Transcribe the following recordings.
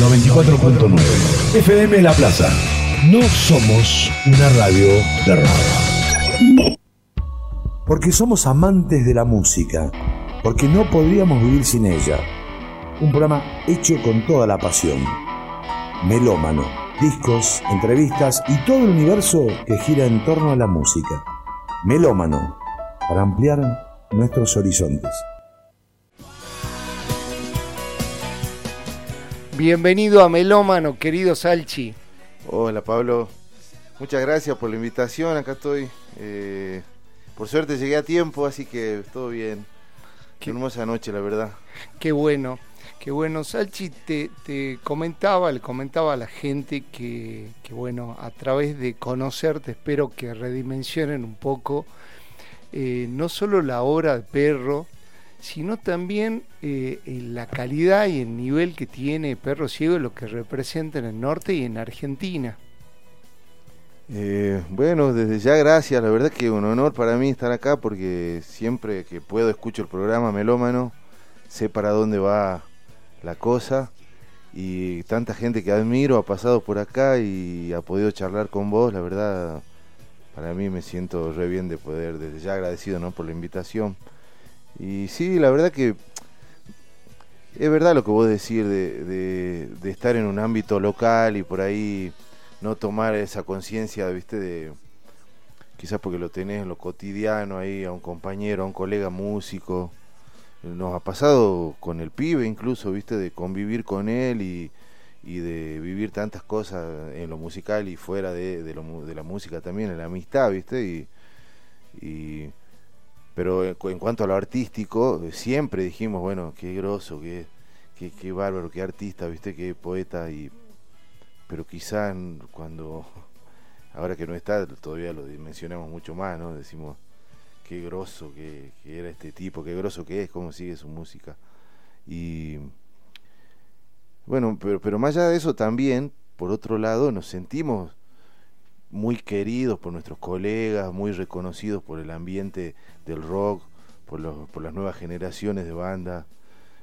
94.9. FM La Plaza. No somos una radio de. Porque somos amantes de la música. Porque no podríamos vivir sin ella. Un programa hecho con toda la pasión. Melómano. Discos, entrevistas y todo el universo que gira en torno a la música. Melómano. Para ampliar nuestros horizontes. Bienvenido a Melómano, querido Salchi. Hola Pablo, muchas gracias por la invitación, acá estoy. Eh, por suerte llegué a tiempo, así que todo bien. Qué hermosa noche, la verdad. Qué bueno, qué bueno. Salchi, te, te comentaba, le comentaba a la gente que, que, bueno, a través de conocerte espero que redimensionen un poco eh, no solo la obra de Perro, sino también eh, la calidad y el nivel que tiene Perro Ciego, lo que representa en el norte y en Argentina. Eh, bueno, desde ya gracias, la verdad que es un honor para mí estar acá porque siempre que puedo escucho el programa Melómano, sé para dónde va la cosa y tanta gente que admiro ha pasado por acá y ha podido charlar con vos, la verdad para mí me siento re bien de poder, desde ya agradecido ¿no? por la invitación. Y sí, la verdad que es verdad lo que vos decís de, de, estar en un ámbito local y por ahí no tomar esa conciencia, viste, de quizás porque lo tenés en lo cotidiano ahí a un compañero, a un colega músico. Nos ha pasado con el pibe incluso, viste, de convivir con él y, y de vivir tantas cosas en lo musical y fuera de, de, lo, de la música también, en la amistad, viste, y, y pero en, cuanto a lo artístico, siempre dijimos, bueno, qué groso, qué, qué, bárbaro, qué artista, viste, qué poeta, y pero quizás cuando, ahora que no está, todavía lo dimensionamos mucho más, ¿no? Decimos, qué groso que, era este tipo, qué groso que es, cómo sigue su música. Y bueno, pero, pero más allá de eso también, por otro lado, nos sentimos muy queridos por nuestros colegas, muy reconocidos por el ambiente del rock, por, los, por las nuevas generaciones de banda.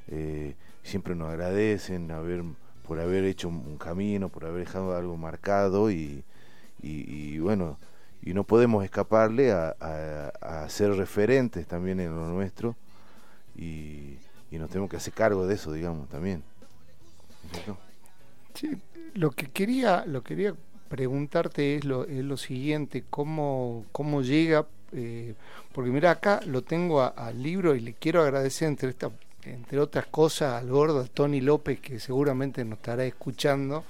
Eh, siempre nos agradecen haber, por haber hecho un camino, por haber dejado algo marcado y, bueno, y no podemos escaparle a, ser referentes también en lo nuestro y, y, nos tenemos que hacer cargo de eso, digamos, también. Sí, lo que quería, lo quería preguntarte es lo, es lo siguiente, ¿cómo, cómo llega? Eh, porque mira, acá lo tengo al libro y le quiero agradecer entre, esta, entre otras cosas al gordo, a Tony López, que seguramente nos estará escuchando,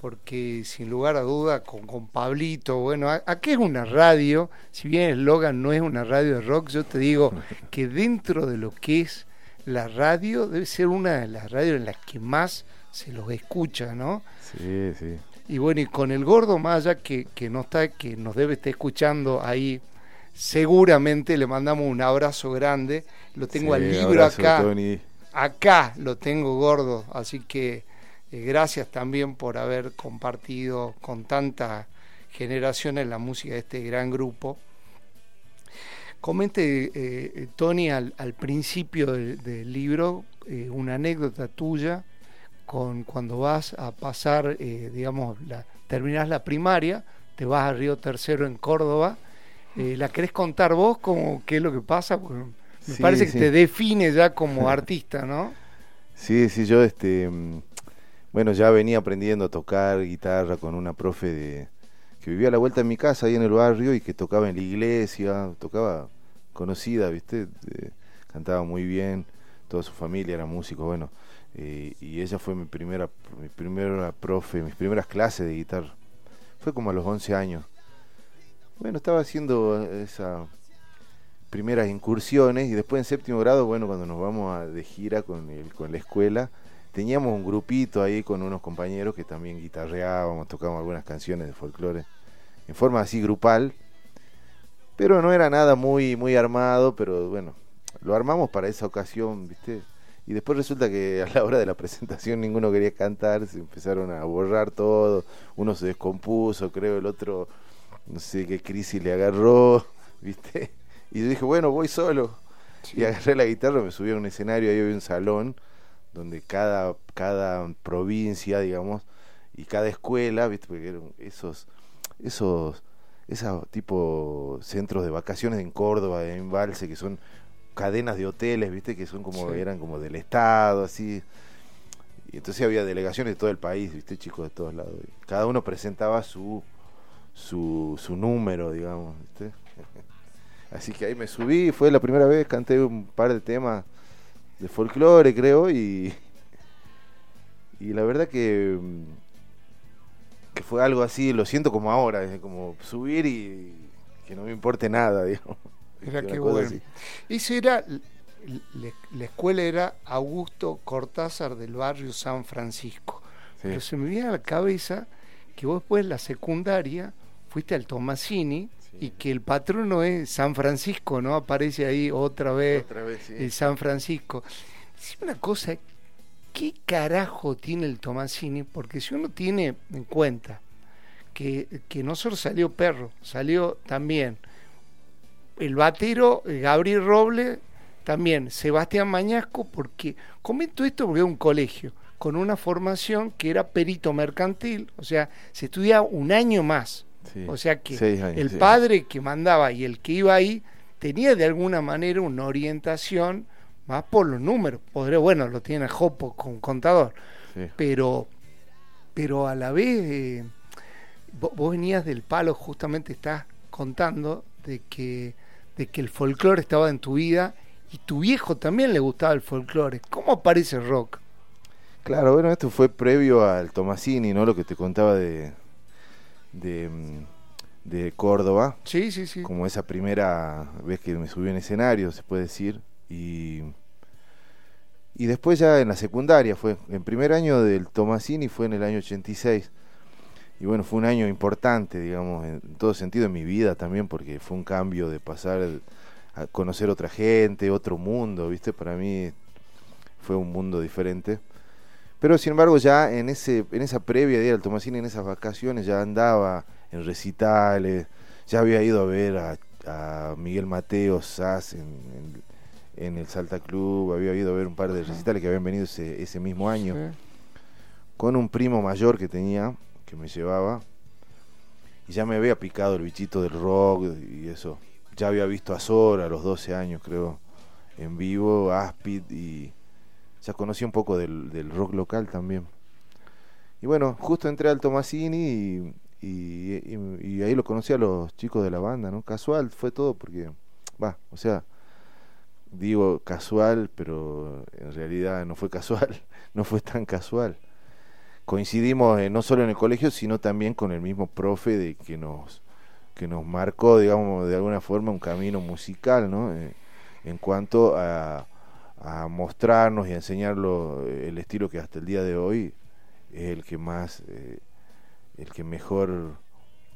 porque sin lugar a duda con, con Pablito, bueno, aquí es una radio, si bien el eslogan no es una radio de rock, yo te digo que dentro de lo que es la radio, debe ser una de las radios en las que más se los escucha, ¿no? Sí, sí. Y bueno, y con el gordo Maya que, que no está, que nos debe estar escuchando ahí, seguramente le mandamos un abrazo grande. Lo tengo al libro acá. Acá lo tengo gordo, así que eh, gracias también por haber compartido con tanta generación en la música de este gran grupo. Comente, eh, eh, Tony, al, principio del, libro una anécdota tuya con cuando vas a pasar, eh, digamos, la, terminás la primaria, te vas a Río Tercero en Córdoba, eh, ¿la querés contar vos como qué es lo que pasa? Porque me parece que te define ya como artista, ¿no? Sí, sí, yo este, mm, bueno, ya venía aprendiendo a tocar guitarra con una profe de, que vivía a la vuelta en mi casa ahí en el barrio y que tocaba en la iglesia, tocaba conocida, ¿viste? cantaba muy bien, toda su familia era músico, bueno y ella fue mi primera, mi primera profe, mis primeras clases de guitarra. Fue como a los 11 años. Bueno, estaba haciendo esas primeras incursiones y después en séptimo grado, bueno, cuando nos vamos a, de gira con, el, con la escuela, teníamos un grupito ahí con unos compañeros que también guitarreábamos, tocábamos algunas canciones de folclore en forma así grupal, pero no era nada muy, muy armado, pero bueno, lo armamos para esa ocasión, ¿viste? Y después resulta que a la hora de la presentación ninguno quería cantar, se empezaron a borrar todo, uno se descompuso, creo, el otro, no sé qué crisis le agarró, ¿viste? Y yo dije, bueno, voy solo. Y agarré la guitarra, me subí a un escenario, ahí había un salón donde cada, cada provincia, digamos, y cada escuela, ¿viste? Porque eran esos, esos, esos tipo centros de vacaciones en Córdoba, en Valse, que son cadenas de hoteles, ¿viste? Que son como, eran como del Estado, así. Y entonces había delegaciones de todo el país, ¿viste? Chicos de todos lados. cada uno presentaba su, su, su número, digamos, ¿viste? Así que ahí me subí, fue la primera vez, canté un par de temas de folclore, creo, y, y la verdad que, que fue algo así, lo siento como ahora, como subir y que no me importe nada, digamos. Era que bueno. Ese era, la escuela era Augusto Cortázar del barrio San Francisco. Pero se me viene a la cabeza que vos después en la secundaria fuiste al Tomasini y que el patrono es San Francisco, ¿no? Aparece ahí otra vez, el San Francisco. Es una cosa, ¿qué carajo tiene el Tomasini? Porque si uno tiene en cuenta que, que no solo salió Perro, salió también el batero eh, Gabriel Roble, también Sebastián Mañasco, porque comento esto porque es un colegio con una formación que era perito mercantil, o sea, se estudiaba un año más. O sea que el padre que mandaba y el que iba ahí tenía de alguna manera una orientación más por los números. Podría, bueno, lo tiene Jopo con contador, pero, pero a la vez eh, vos, venías del palo, justamente estás contando de que, de que el folclore estaba en tu vida y tu viejo también le gustaba el folclore. ¿Cómo aparece el rock? Claro, bueno, esto fue previo al Tomasini, ¿no? Lo que te contaba de, de, de Córdoba. Sí, sí, sí. Como esa primera vez que me subí en escenario, se puede decir. Y, y después ya en la secundaria fue. En primer año del Tomasini fue en el año 86. Y bueno, fue un año importante, digamos, en todo sentido en mi vida también, porque fue un cambio de pasar a conocer otra gente, otro mundo, ¿viste? Para mí fue un mundo diferente. Pero sin embargo ya en ese en esa previa de ir al Tomasini, en esas vacaciones, ya andaba en recitales, ya había ido a ver a, Miguel Mateo Sass en, el Salta Club, había ido a ver un par de recitales que habían venido ese, ese mismo año, con un primo mayor que tenía, que me llevaba, y ya me había picado el bichito del rock y eso. Ya había visto a Zora a los 12 años, creo, en vivo, Aspid y ya conocí un poco del, rock local también. Y bueno, justo entré al Tomasini y, ahí lo conocí a los chicos de la banda, ¿no? Casual fue todo porque, va, o sea, digo casual, pero en realidad no fue casual, no fue tan casual. Coincidimos eh, no solo en el colegio, sino también con el mismo profe de que nos que nos marcó, digamos, de alguna forma un camino musical, ¿no? Eh, en cuanto a, a mostrarnos y enseñarlo eh, el estilo que hasta el día de hoy es el que más, eh, el que mejor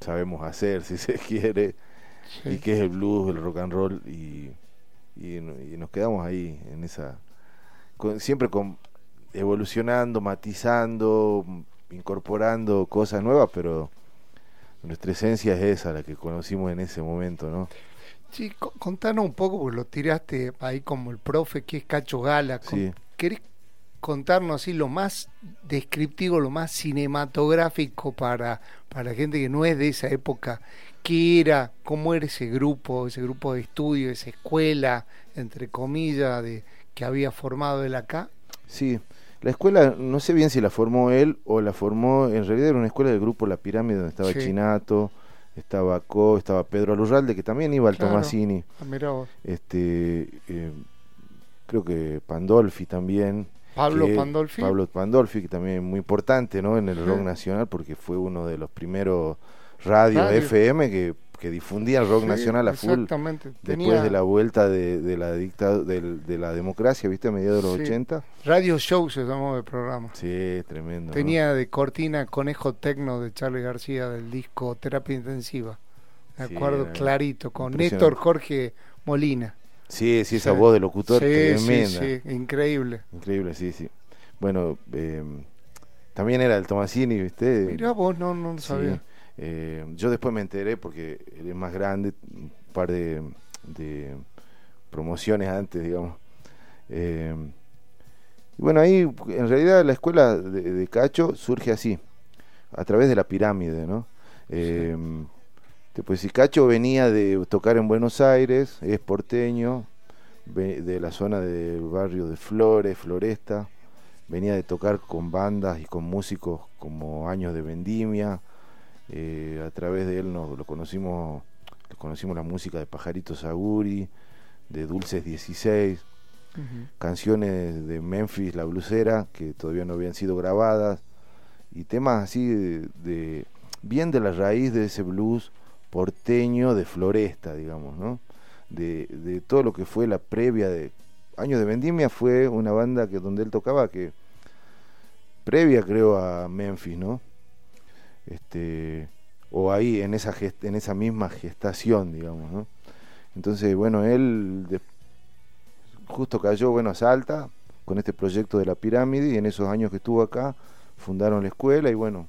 sabemos hacer, si se quiere, y que es el blues, el rock and roll, y, y, nos quedamos ahí, en esa, siempre con, evolucionando, matizando, incorporando cosas nuevas, pero nuestra esencia es esa, la que conocimos en ese momento, ¿no? Sí, contanos un poco, porque lo tiraste ahí como el profe, que es Cacho Gala. ¿Querés contarnos así lo más descriptivo, lo más cinematográfico para, para gente que no es de esa época? ¿Qué era? ¿Cómo era ese grupo, ese grupo de estudio, esa escuela, entre comillas, de que había formado él acá? Sí, la escuela, no sé bien si la formó él o la formó, en realidad era una escuela del grupo La Pirámide, donde estaba Chinato estaba Co, estaba Pedro Alurralde, que también iba al Tomasini. Ah, este, eh, creo que Pandolfi también. Pablo Pandolfi. Pablo Pandolfi, que también es muy importante ¿no? en el rock nacional, porque fue uno de los primeros radios FM que que difundía el rock nacional a full después de la vuelta de, la dicta de, la democracia, ¿viste? A mediados de los 80. Radio Show se llamó el programa. Sí, tremendo. Tenía de cortina Conejo Tecno de Charlie García del disco Terapia Intensiva. Me acuerdo clarito, con Néstor Jorge Molina. Sí, sí, esa voz de locutor tremenda. Sí, increíble. Increíble, sí, sí. Bueno, eh, también era el Tomasini, ¿viste? Mirá vos, no, no lo sabía. Eh, yo después me enteré porque él es más grande, un par de, promociones antes, digamos. Eh, Y bueno, ahí en realidad la escuela de, Cacho surge así, a través de la pirámide, ¿no? Eh, si Cacho venía de tocar en Buenos Aires, es porteño, de la zona del barrio de Flores, Floresta, venía de tocar con bandas y con músicos como Años de Vendimia, eh, a través de él nos lo conocimos, conocimos la música de Pajaritos Aguri, de Dulces 16, canciones de Memphis, la blusera, que todavía no habían sido grabadas, y temas así de, bien de la raíz de ese blues porteño de Floresta, digamos, ¿no? De, de todo lo que fue la previa de Años de Vendimia fue una banda que donde él tocaba que previa creo a Memphis, ¿no? Este o ahí en esa en esa misma gestación, digamos, ¿no? Entonces, bueno, él justo cayó, bueno, a Salta con este proyecto de la pirámide y en esos años que estuvo acá fundaron la escuela y bueno,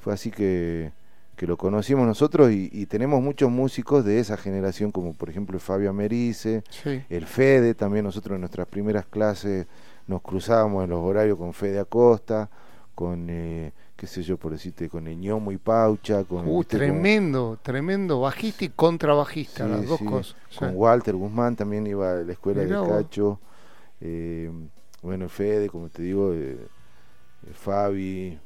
fue así que, lo conocimos nosotros y, tenemos muchos músicos de esa generación como por ejemplo Fabio Americe, el Fede, también nosotros en nuestras primeras clases nos cruzábamos en los horarios con Fede Acosta, con... Eh, qué sé yo, por decirte, con Eñomo y Paucha. Con, uh, tremendo, tremendo, bajista y contrabajista, las dos cosas. Con Walter Guzmán también iba a la escuela de Cacho. Eh, bueno, Fede, como te digo, eh, eh, Fabi,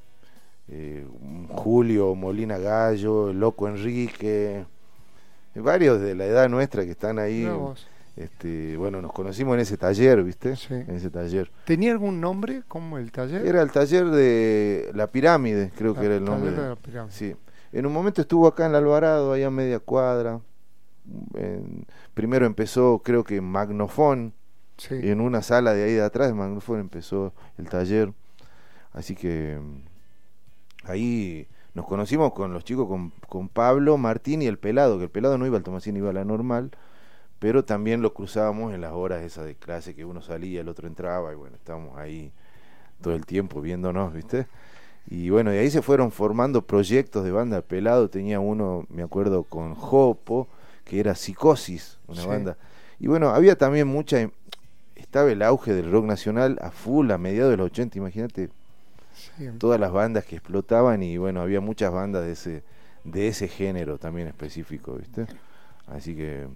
Julio Molina Gallo, el Loco Enrique, varios de la edad nuestra que están ahí. Este, bueno, nos conocimos en ese taller, ¿viste? En ese taller. ¿Tenía algún nombre como el taller? Era el taller de La Pirámide, creo que era el nombre. De la pirámide. Sí. En un momento estuvo acá en el Alvarado, allá a media cuadra. primero empezó, creo que en Magnofón. Sí. En una sala de ahí de atrás de Magnofón empezó el taller. Así que mm, ahí nos conocimos con los chicos, con, con Pablo, Martín y el Pelado, que el Pelado no iba al Tomasín, iba a la normal pero también lo cruzábamos en las horas esas de clase que uno salía, el otro entraba y bueno, estábamos ahí todo el tiempo viéndonos, ¿viste? Y bueno, de ahí se fueron formando proyectos de banda. Pelado tenía uno, me acuerdo, con Jopo, que era Psicosis, una banda. Y bueno, había también mucha... Estaba el auge del rock nacional a full a mediados de los 80, imagínate. Todas las bandas que explotaban y bueno, había muchas bandas de ese, de ese género también específico, ¿viste? Así que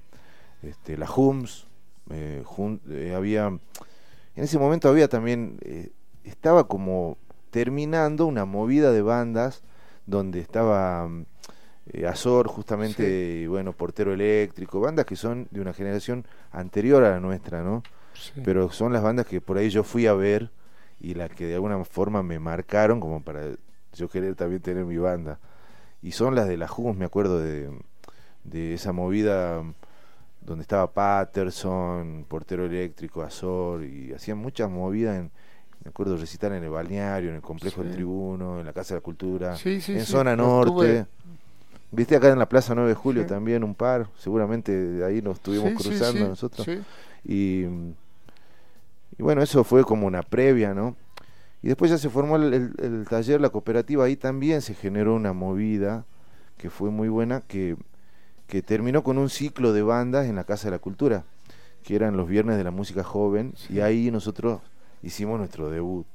este, la Hums, eh, eh, había, en ese momento había también, eh, estaba como terminando una movida de bandas donde estaba Azor justamente, y bueno, Portero Eléctrico, bandas que son de una generación anterior a la nuestra, ¿no? Pero son las bandas que por ahí yo fui a ver y las que de alguna forma me marcaron como para yo querer también tener mi banda. Y son las de la Hums, me acuerdo de, de esa movida donde estaba Patterson, Portero Eléctrico, Azor, y hacían muchas movidas en, me acuerdo recitar en el balneario, en el complejo del tribuno, en la Casa de la Cultura, en zona norte. Viste acá en la Plaza 9 de Julio también un par, seguramente de ahí nos estuvimos cruzando nosotros. Y, y bueno, eso fue como una previa, ¿no? Y después ya se formó el, el, taller, la cooperativa, ahí también se generó una movida que fue muy buena, que que terminó con un ciclo de bandas en la Casa de la Cultura, que eran los viernes de la música joven, y ahí nosotros hicimos nuestro debut.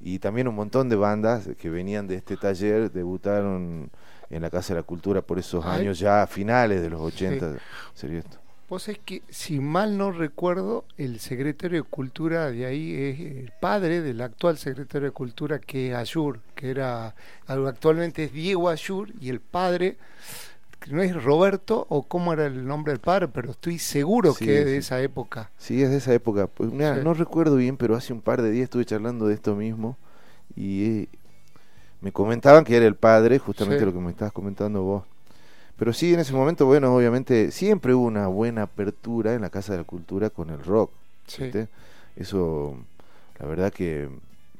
Y también un montón de bandas que venían de este taller debutaron en la Casa de la Cultura por esos años ya finales de los 80. Sería esto. Vos es que, si mal no recuerdo, el secretario de Cultura de ahí es el padre del actual secretario de Cultura, que es Ayur, que era, actualmente es Diego Ayur, y el padre no es Roberto o cómo era el nombre del padre, pero estoy seguro que es de esa época. Sí, es de esa época. Pues no recuerdo bien, pero hace un par de días estuve charlando de esto mismo y eh, me comentaban que era el padre, justamente lo que me estabas comentando vos. Pero sí, en ese momento, bueno, obviamente siempre hubo una buena apertura en la Casa de la Cultura con el rock. Eso, la verdad que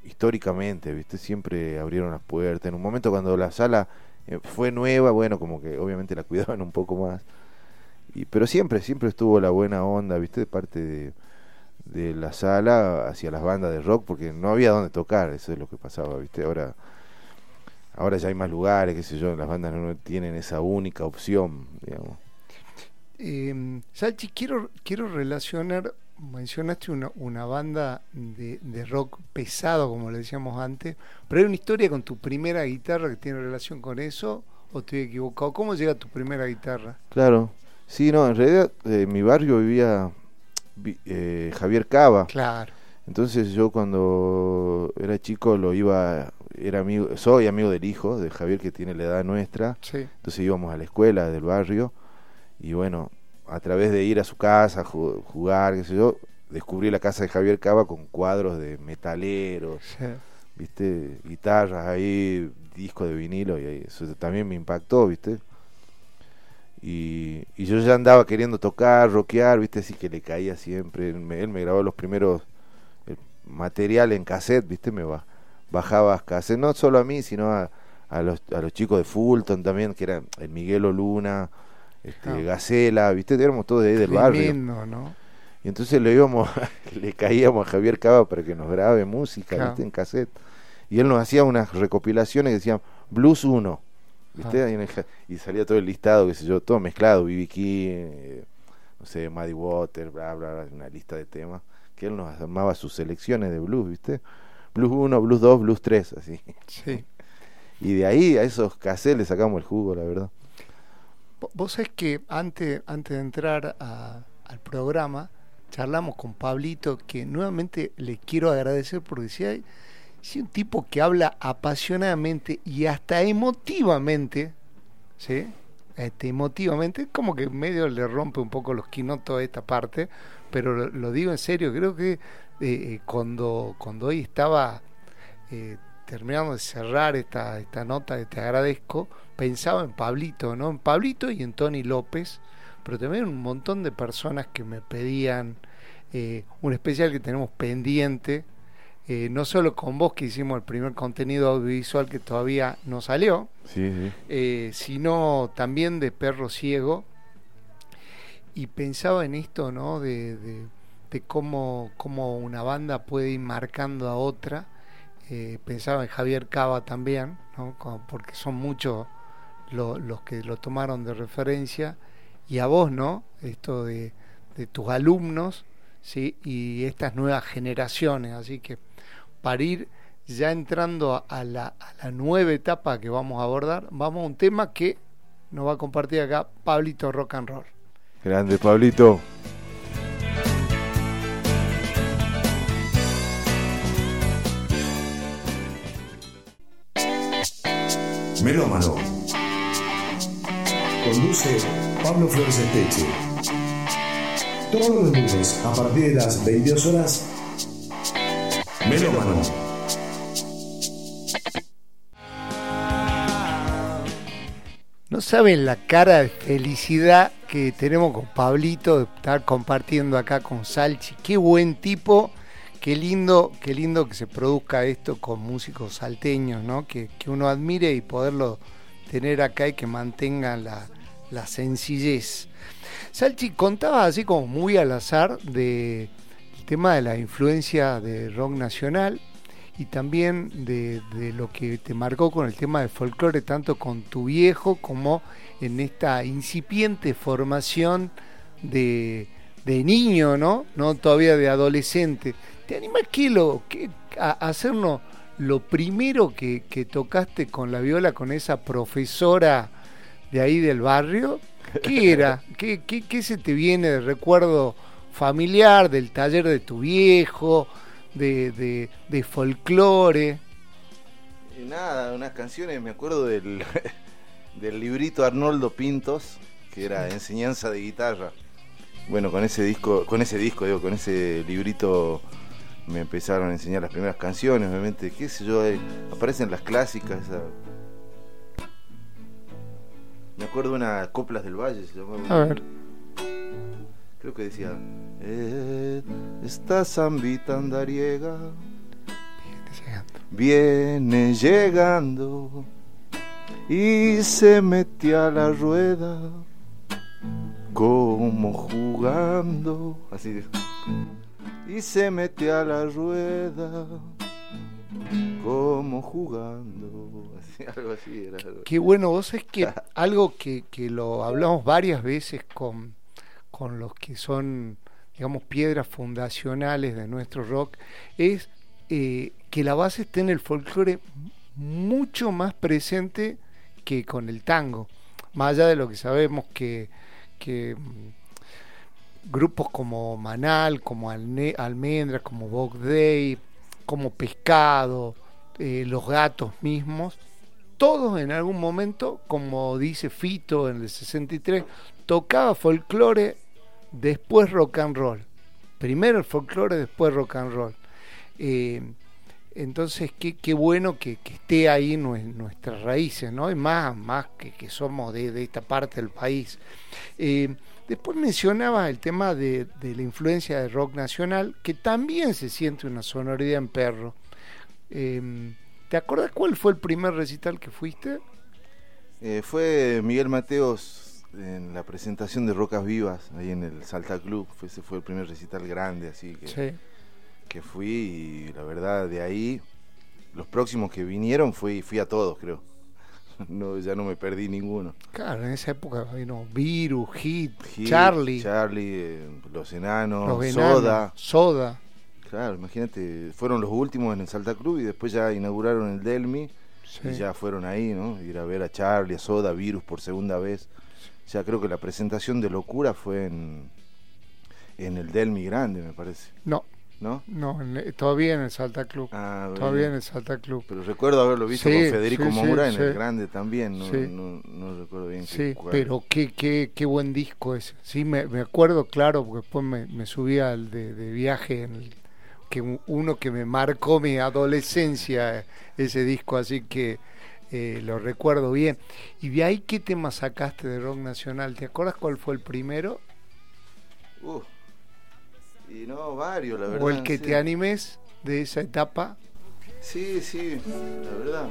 históricamente, ¿viste? Siempre abrieron las puertas. En un momento cuando la sala eh, fue nueva, bueno, como que obviamente la cuidaban un poco más. Pero siempre, siempre estuvo la buena onda, ¿viste? De parte de, de la sala hacia las bandas de rock, porque no había dónde tocar, eso es lo que pasaba, ¿viste? Ahora, ahora ya hay más lugares, qué sé yo, las bandas no tienen esa única opción, digamos. Eh, Salchi, quiero, quiero relacionar mencionaste una, una banda de, de, rock pesado, como le decíamos antes, pero hay una historia con tu primera guitarra que tiene relación con eso, o estoy equivocado. ¿Cómo llega tu primera guitarra? Claro, sí, no, en realidad eh, en mi barrio vivía eh, Javier Cava. Claro. Entonces yo cuando era chico lo iba, era amigo, soy amigo del hijo de Javier que tiene la edad nuestra. Sí. Entonces íbamos a la escuela del barrio y bueno, a través de ir a su casa, jugar, qué sé yo, descubrí la casa de Javier Cava con cuadros de metaleros, viste, guitarras ahí, disco de vinilo y eso también me impactó, viste. Y, y, yo ya andaba queriendo tocar, rockear, viste, así que le caía siempre. Él me, él me grabó los primeros material en cassette, viste, me bajaba cassette, no solo a mí, sino a, a, los, a los chicos de Fulton también, que eran el Miguelo Luna, este, ah. Gacela, viste, éramos todos de ahí del barrio. ¿no? Y entonces le íbamos, le caíamos a Javier Cava para que nos grabe música, viste, en cassette. Y él nos hacía unas recopilaciones que decían Blues 1, ¿viste? Ah. Y, salía todo el listado, qué sé yo, todo mezclado, B.B. King, eh, no sé, Muddy Water, bla, bla, bla, una lista de temas que él nos armaba sus selecciones de blues, ¿viste? Blues 1, blues 2, blues 3, así. Sí. Y de ahí a esos cassettes le sacamos el jugo, la verdad. Vos sabés que antes, antes de entrar al programa, charlamos con Pablito, que nuevamente le quiero agradecer porque si hay, si un tipo que habla apasionadamente y hasta emotivamente, ¿sí? Este, emotivamente, como que medio le rompe un poco los quinotos a esta parte, pero lo, digo en serio, creo que eh, eh, cuando, cuando hoy estaba eh, terminando de cerrar esta, esta nota Te agradezco, pensaba en Pablito, ¿no? En Pablito y en Tony López, pero también un montón de personas que me pedían un especial que tenemos pendiente, no solo con vos que hicimos el primer contenido audiovisual que todavía no salió, sino también de Perro Ciego, y pensaba en esto, ¿no? De, de, cómo, cómo, una banda puede ir marcando a otra. Eh, pensaba en Javier Cava también, ¿no? porque son muchos los que lo tomaron de referencia. Y a vos, ¿no? Esto de, de tus alumnos, ¿sí? Y estas nuevas generaciones. Así que para ir ya entrando a la, a la nueva etapa que vamos a abordar, vamos a un tema que nos va a compartir acá Pablito Rock and Roll. Grande, Pablito. Melómano. Conduce Pablo Flores Esteche. Todos los lunes a partir de las 22 horas. Melómano. No saben la cara de felicidad que tenemos con Pablito de estar compartiendo acá con Salchi. Qué buen tipo, qué lindo, qué lindo que se produzca esto con músicos salteños, ¿no? Que, uno admire y poderlo tener acá y que mantengan la, sencillez. Salchi contaba así como muy al azar de el tema de la influencia de rock nacional y también de, lo que te marcó con el tema del folclore, tanto con tu viejo como en esta incipiente formación de, niño, ¿no? No todavía de adolescente. ¿Te animas que lo, que, a hacernos lo primero que, tocaste con la viola con esa profesora de ahí del barrio? ¿Qué era? ¿Qué, qué, qué se te viene de recuerdo familiar, del taller de tu viejo? de, de, folclore. Nada, unas canciones, me acuerdo del, del librito Arnoldo Pintos, que era enseñanza de guitarra. Bueno, con ese disco, con ese disco, digo, con ese librito me empezaron a enseñar las primeras canciones, obviamente, qué sé yo, aparecen las clásicas, Me acuerdo de una Coplas del Valle, se llamaba. A ver. Creo que decía, eh, esta zambita andariega viene llegando y se mete a la rueda como jugando. Así Y se mete a la rueda como jugando. Así, algo así era. Qué bueno, vos es que algo que, que lo hablamos varias veces con con los que son digamos, piedras fundacionales de nuestro rock, es eh, que la base esté en el folclore mucho más presente que con el tango. Más allá de lo que sabemos que, mm, grupos como Manal, como Almendra, como Bog Day, como Pescado, eh, Los Gatos mismos, todos en algún momento, como dice Fito en el 63, tocaba folclore, después rock and roll. Primero el folclore, después rock and roll. Eh, entonces, qué, bueno que, esté ahí nuestras raíces, ¿no? Y más, más que, somos de, esta parte del país. Eh, después mencionaba el tema de, la influencia del rock nacional, que también se siente una sonoridad en perro. Eh, ¿Te acuerdas cuál fue el primer recital que fuiste? fue Miguel Mateos en la presentación de Rocas Vivas, ahí en el Salta Club, ese fue el primer recital grande, así que, que fui y la verdad de ahí, los próximos que vinieron fui, fui a todos, creo. No, ya no me perdí ninguno. Claro, en esa época vino Virus, Hit, Charlie. Charlie, eh, Los Enanos, Soda. Soda. Claro, imagínate, fueron los últimos en el Salta Club y después ya inauguraron el Delmi y ya fueron ahí, ¿no? Ir a ver a Charlie, a Soda, Virus por segunda vez. Ya creo que la presentación de Locura fue en, en el Delmi Grande, me parece. No. ¿No? No, todavía en el Salta Club. Ah, todavía en el Salta Club. Pero recuerdo haberlo visto con Federico Moura en el Grande también, no, no, recuerdo bien. Sí, pero qué, qué, qué buen disco ese. Sí, me, me acuerdo, claro, porque después me, me subí al de, de viaje en el, que uno que me marcó mi adolescencia ese disco, así que eh, lo recuerdo bien. ¿Y de ahí qué tema sacaste de rock nacional? ¿Te acuerdas cuál fue el primero? Uh, y no, varios, la verdad. ¿O el que te animes de esa etapa? Sí, sí, la verdad.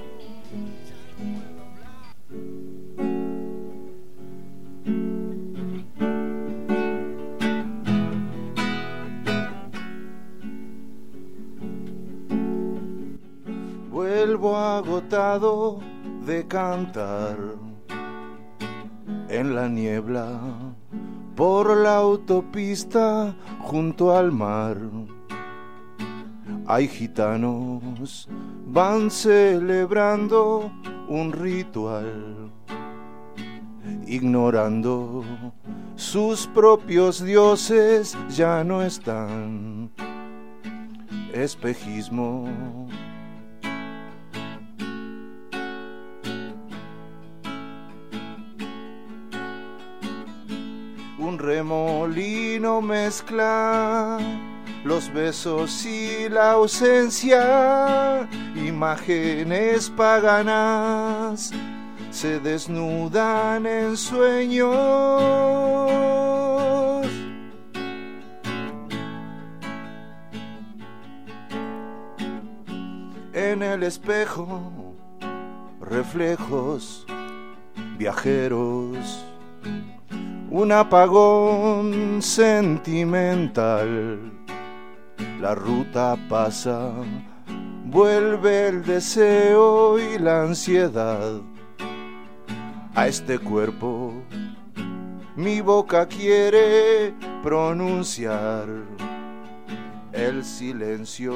Vuelvo agotado de cantar en la niebla por la autopista junto al mar. Hay gitanos, van celebrando un ritual, ignorando sus propios dioses ya no están. Espejismo remolino mezcla los besos y la ausencia, imágenes paganas se desnudan en sueños. En el espejo, reflejos viajeros un apagón sentimental. La ruta pasa, vuelve el deseo y la ansiedad a este cuerpo. Mi boca quiere pronunciar el silencio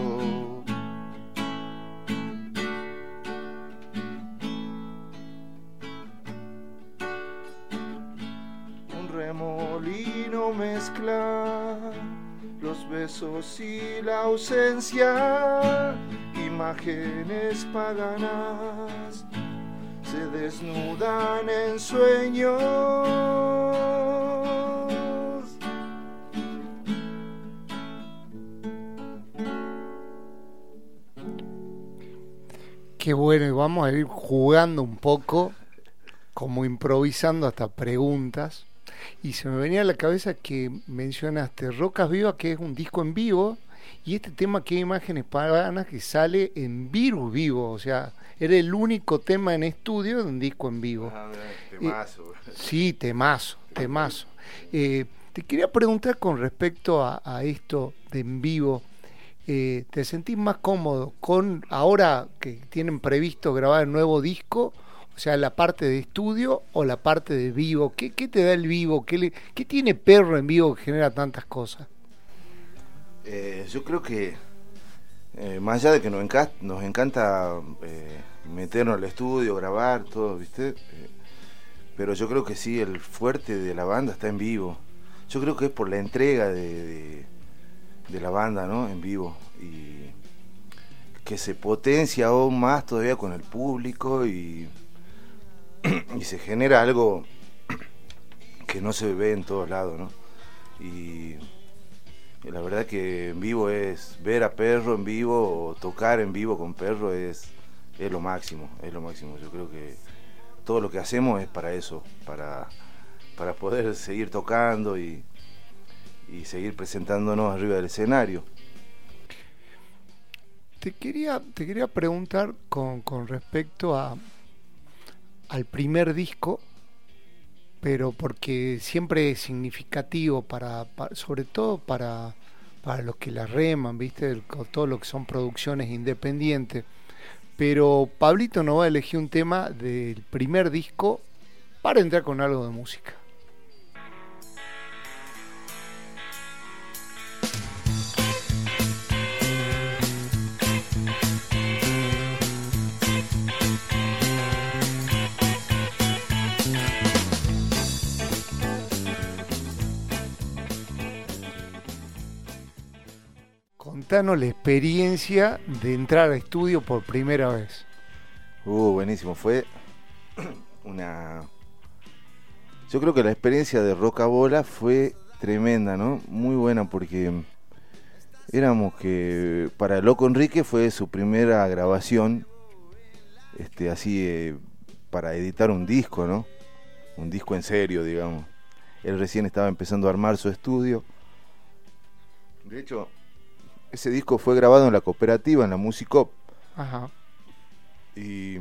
mezcla los besos y la ausencia, imágenes paganas se desnudan en sueños. Qué bueno, y vamos a ir jugando un poco, como improvisando hasta preguntas y se me venía a la cabeza que mencionaste Rocas Vivas, que es un disco en vivo, y este tema que imágenes paganas que sale en Virus Vivo, o sea, era el único tema en estudio de un disco en vivo. Ah, temazo. sí, temazo, temazo. Eh, te quería preguntar con respecto a, esto de en vivo. Eh, ¿Te sentís más cómodo con ahora que tienen previsto grabar el nuevo disco o sea, la parte de estudio o la parte de vivo. ¿Qué, te da el vivo? ¿Qué, ¿Qué tiene perro en vivo que genera tantas cosas? Eh, yo creo que, eh, más allá de que nos, encanta, eh, meternos al estudio, grabar, todo, ¿viste? pero yo creo que sí, el fuerte de la banda está en vivo. Yo creo que es por la entrega de, de, la banda, ¿no? En vivo. Y que se potencia aún más todavía con el público y, y se genera algo que no se ve en todos lados, ¿no? Y la verdad que en vivo es ver a perro en vivo o tocar en vivo con perro es, es lo máximo, es lo máximo. Yo creo que todo lo que hacemos es para eso, para, para poder seguir tocando y, y seguir presentándonos arriba del escenario. Te quería, te quería preguntar con, con respecto a, al primer disco, pero porque siempre es significativo para, sobre todo para, para los que la reman, viste, todo lo que son producciones independientes. Pero Pablito nos va a elegir un tema del primer disco para entrar con algo de música. La experiencia de entrar a estudio por primera vez. Uh, buenísimo. Fue una. Yo creo que la experiencia de Roca Bola fue tremenda, ¿no? Muy buena porque éramos que para Loco Enrique fue su primera grabación, este, así eh, para editar un disco, ¿no? Un disco en serio, digamos. Él recién estaba empezando a armar su estudio. De hecho, ese disco fue grabado en la cooperativa, en la Musicop. Ajá. Y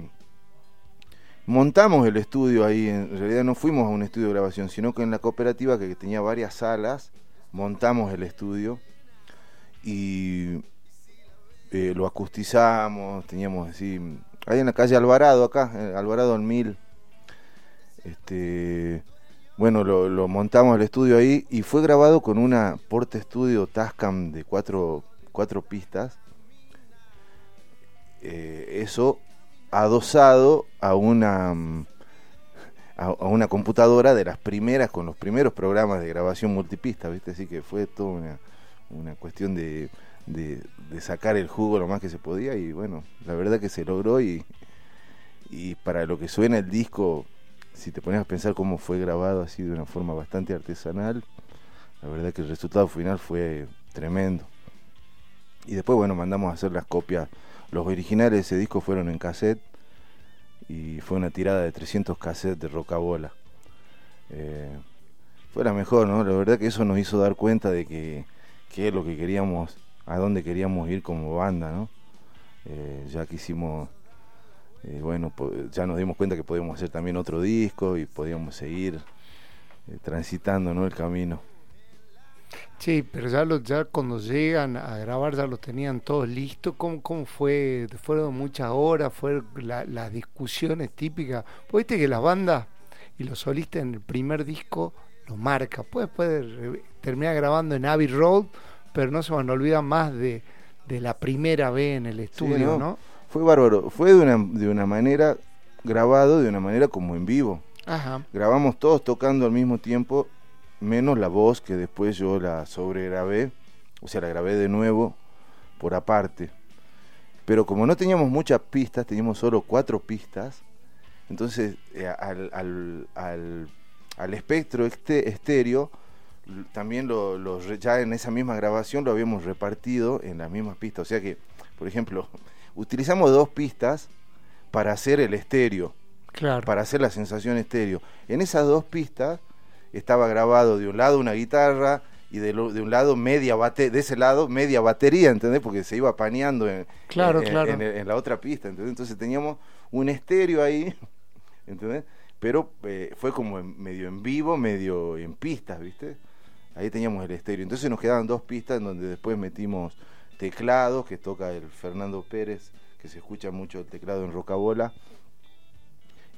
montamos el estudio ahí. En realidad no fuimos a un estudio de grabación, sino que en la cooperativa que tenía varias salas, montamos el estudio y eh, lo acustizamos. Teníamos así. Ahí en la calle Alvarado, acá, Alvarado al Mil. Este. Bueno, lo, lo, montamos el estudio ahí y fue grabado con una Porte Estudio Tascam de cuatro cuatro pistas, eh, eso adosado a una mm, a, una computadora de las primeras con los primeros programas de grabación multipista, ¿viste? Así que fue toda una, una cuestión de, de, sacar el jugo lo más que se podía y bueno, la verdad que se logró y, y para lo que suena el disco, si te pones a pensar cómo fue grabado así de una forma bastante artesanal, la verdad que el resultado final fue tremendo. Y después, bueno, mandamos a hacer las copias. Los originales de ese disco fueron en cassette y fue una tirada de 300 cassettes de rocabola. Eh, fue la mejor, ¿no? La verdad que eso nos hizo dar cuenta de que, es lo que queríamos, a dónde queríamos ir como banda, ¿no? Eh, ya que hicimos, eh, bueno, ya nos dimos cuenta que podíamos hacer también otro disco y podíamos seguir eh, transitando, ¿no? El camino. Sí, pero ya, ya cuando llegan a grabar ya lo tenían todos listos. ¿Cómo, cómo fue? ¿Fueron muchas horas? ¿Fueron las discusiones típicas? Pues viste que las bandas y los solistas en el primer disco lo marca. Puede, puede terminar grabando en Abbey Road, pero no se van a olvidar más de, la primera vez en el estudio, ¿no? Fue bárbaro. Fue de una, de una manera grabado, de una manera como en vivo. Ajá. Grabamos todos tocando al mismo tiempo menos la voz que después yo la sobregrabé, o sea, la grabé de nuevo por aparte. Pero como no teníamos muchas pistas, teníamos solo cuatro pistas, entonces eh, al, al, al, al, espectro este, estéreo, también lo, ya en esa misma grabación lo habíamos repartido en las mismas pistas. O sea que, por ejemplo, utilizamos dos pistas para hacer el estéreo, claro. para hacer la sensación estéreo. En esas dos pistas estaba grabado de un lado una guitarra y de, de un lado media bate, de ese lado media batería, ¿entendés? Porque se iba paneando en, en, la otra pista, ¿entendés? Entonces teníamos un estéreo ahí, ¿entendés? Pero eh, fue como medio en vivo, medio en pistas, ¿viste? Ahí teníamos el estéreo. Entonces nos quedaban dos pistas en donde después metimos teclados, que toca el Fernando Pérez, que se escucha mucho el teclado en Rocabola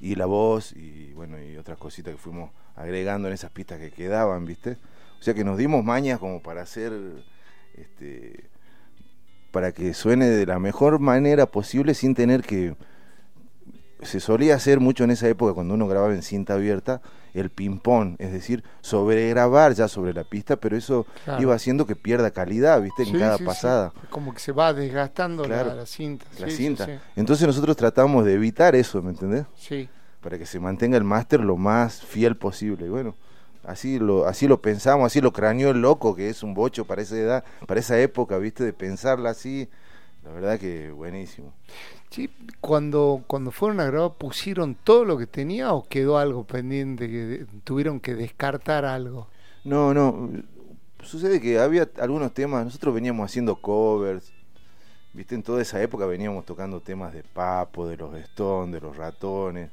y la voz y bueno y otras cositas que fuimos agregando en esas pistas que quedaban, ¿viste? O sea que nos dimos mañas como para hacer este, para que suene de la mejor manera posible sin tener que... Se solía hacer mucho en esa época cuando uno grababa en cinta abierta el ping-pong, es decir, sobregrabar ya sobre la pista, pero eso iba haciendo que pierda calidad, ¿viste? En cada pasada. Como que se va desgastando la, cinta. La cinta. Entonces nosotros tratamos de evitar eso, ¿me entendés? Sí. Para que se mantenga el máster lo más fiel posible. Y bueno, así lo, así lo pensamos, así lo craneó el loco, que es un bocho para esa edad, para esa época, ¿viste? De pensarla así. La verdad que buenísimo. Sí, cuando, cuando fueron a grabar, ¿pusieron todo lo que tenía o quedó algo pendiente que tuvieron que descartar algo? No, no. Sucede que había algunos temas, nosotros veníamos haciendo covers, viste, en toda esa época veníamos tocando temas de Papo, de los Stones, de los ratones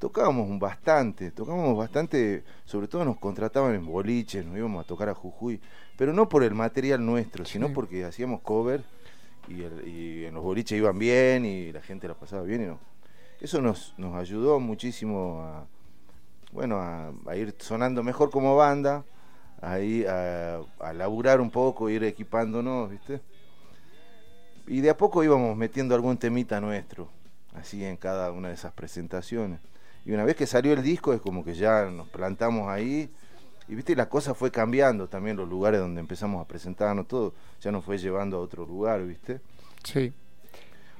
tocábamos bastante, tocábamos bastante, sobre todo nos contrataban en boliches, nos íbamos a tocar a Jujuy, pero no por el material nuestro, sino porque hacíamos cover y, en los boliches iban bien y la gente la pasaba bien y no. Eso nos, nos ayudó muchísimo a, bueno, a, ir sonando mejor como banda, a, a, a laburar un poco, ir equipándonos, ¿viste? Y de a poco íbamos metiendo algún temita nuestro, así en cada una de esas presentaciones. Y una vez que salió el disco es como que ya nos plantamos ahí y viste, la cosa fue cambiando también los lugares donde empezamos a presentarnos, todo ya nos fue llevando a otro lugar, viste. Sí.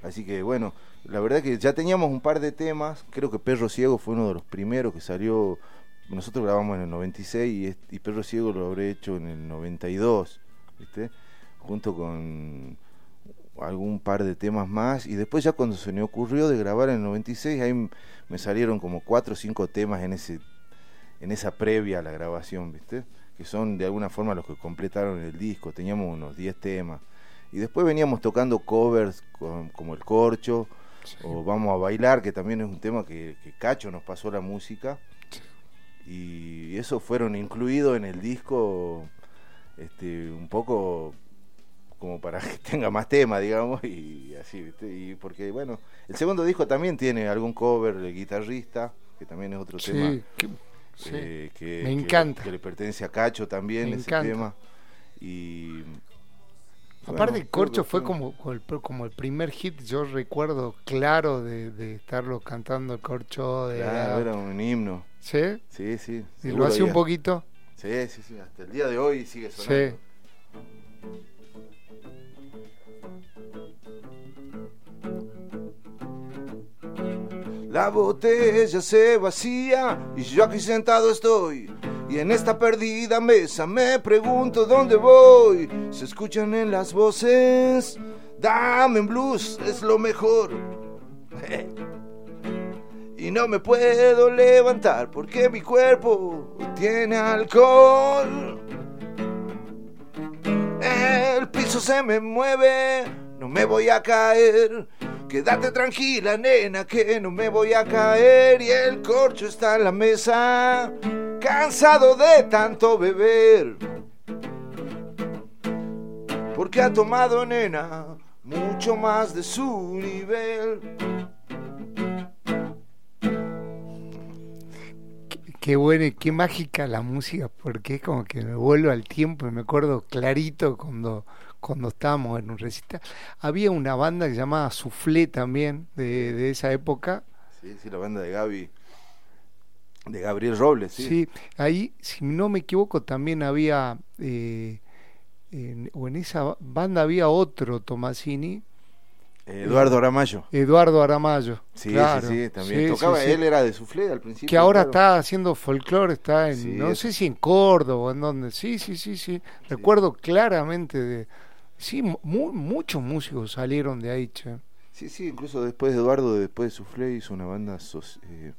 Así que bueno, la verdad que ya teníamos un par de temas, creo que Perro Ciego fue uno de los primeros que salió, nosotros grabamos en el 96 y, y Perro Ciego lo habré hecho en el 92, viste, junto con algún par de temas más y después ya cuando se me ocurrió de grabar en el 96 ahí me salieron como cuatro o cinco temas en ese en esa previa a la grabación, ¿viste? Que son de alguna forma los que completaron el disco, teníamos unos 10 temas. Y después veníamos tocando covers como El Corcho, o Vamos a Bailar, que también es un tema que, Cacho nos pasó la música. Y eso fueron incluidos en el disco este, un poco como para que tenga más tema, digamos, y así, ¿viste? Y porque, bueno, el segundo disco también tiene algún cover de guitarrista, que también es otro tema. Eh, que, me encanta. Que, le pertenece a Cacho también ese tema. Y. Aparte, Corcho fue como, como el primer hit, yo recuerdo claro de, estarlo cantando el Corcho. De, claro, era un himno. ¿Sí? Sí, sí. ¿Y lo hacía un poquito? Sí, sí, sí. Hasta el día de hoy sigue sonando. Sí. La botella se vacía y yo aquí sentado estoy. Y en esta perdida mesa me pregunto dónde voy. Se escuchan en las voces, dame en blues, es lo mejor. Y no me puedo levantar porque mi cuerpo tiene alcohol. El piso se me mueve, no me voy a caer. Quédate tranquila, nena, que no me voy a caer y el corcho está en la mesa, cansado de tanto beber. Porque ha tomado, nena, mucho más de su nivel. Qué buena y qué mágica la música, porque es como que me vuelvo al tiempo y me acuerdo clarito cuando cuando estábamos en un recital. Había una banda que se llamaba Suflé también, de, de esa época. Sí, sí, la banda de Gaby, de Gabriel Robles, sí. Sí, ahí, si no me equivoco, también había, eh, o en esa banda había otro Tomasini. Eduardo Aramayo. Eduardo Aramayo. Sí, sí, sí, también tocaba, él era de Suflé al principio. Que ahora está haciendo folclore, está en, no sé si en Córdoba o en donde. Sí, sí, sí, sí. Recuerdo claramente de Sí, muchos músicos salieron de ahí, che. Sí, sí, incluso después de Eduardo, después de Suflé, hizo una banda, eh,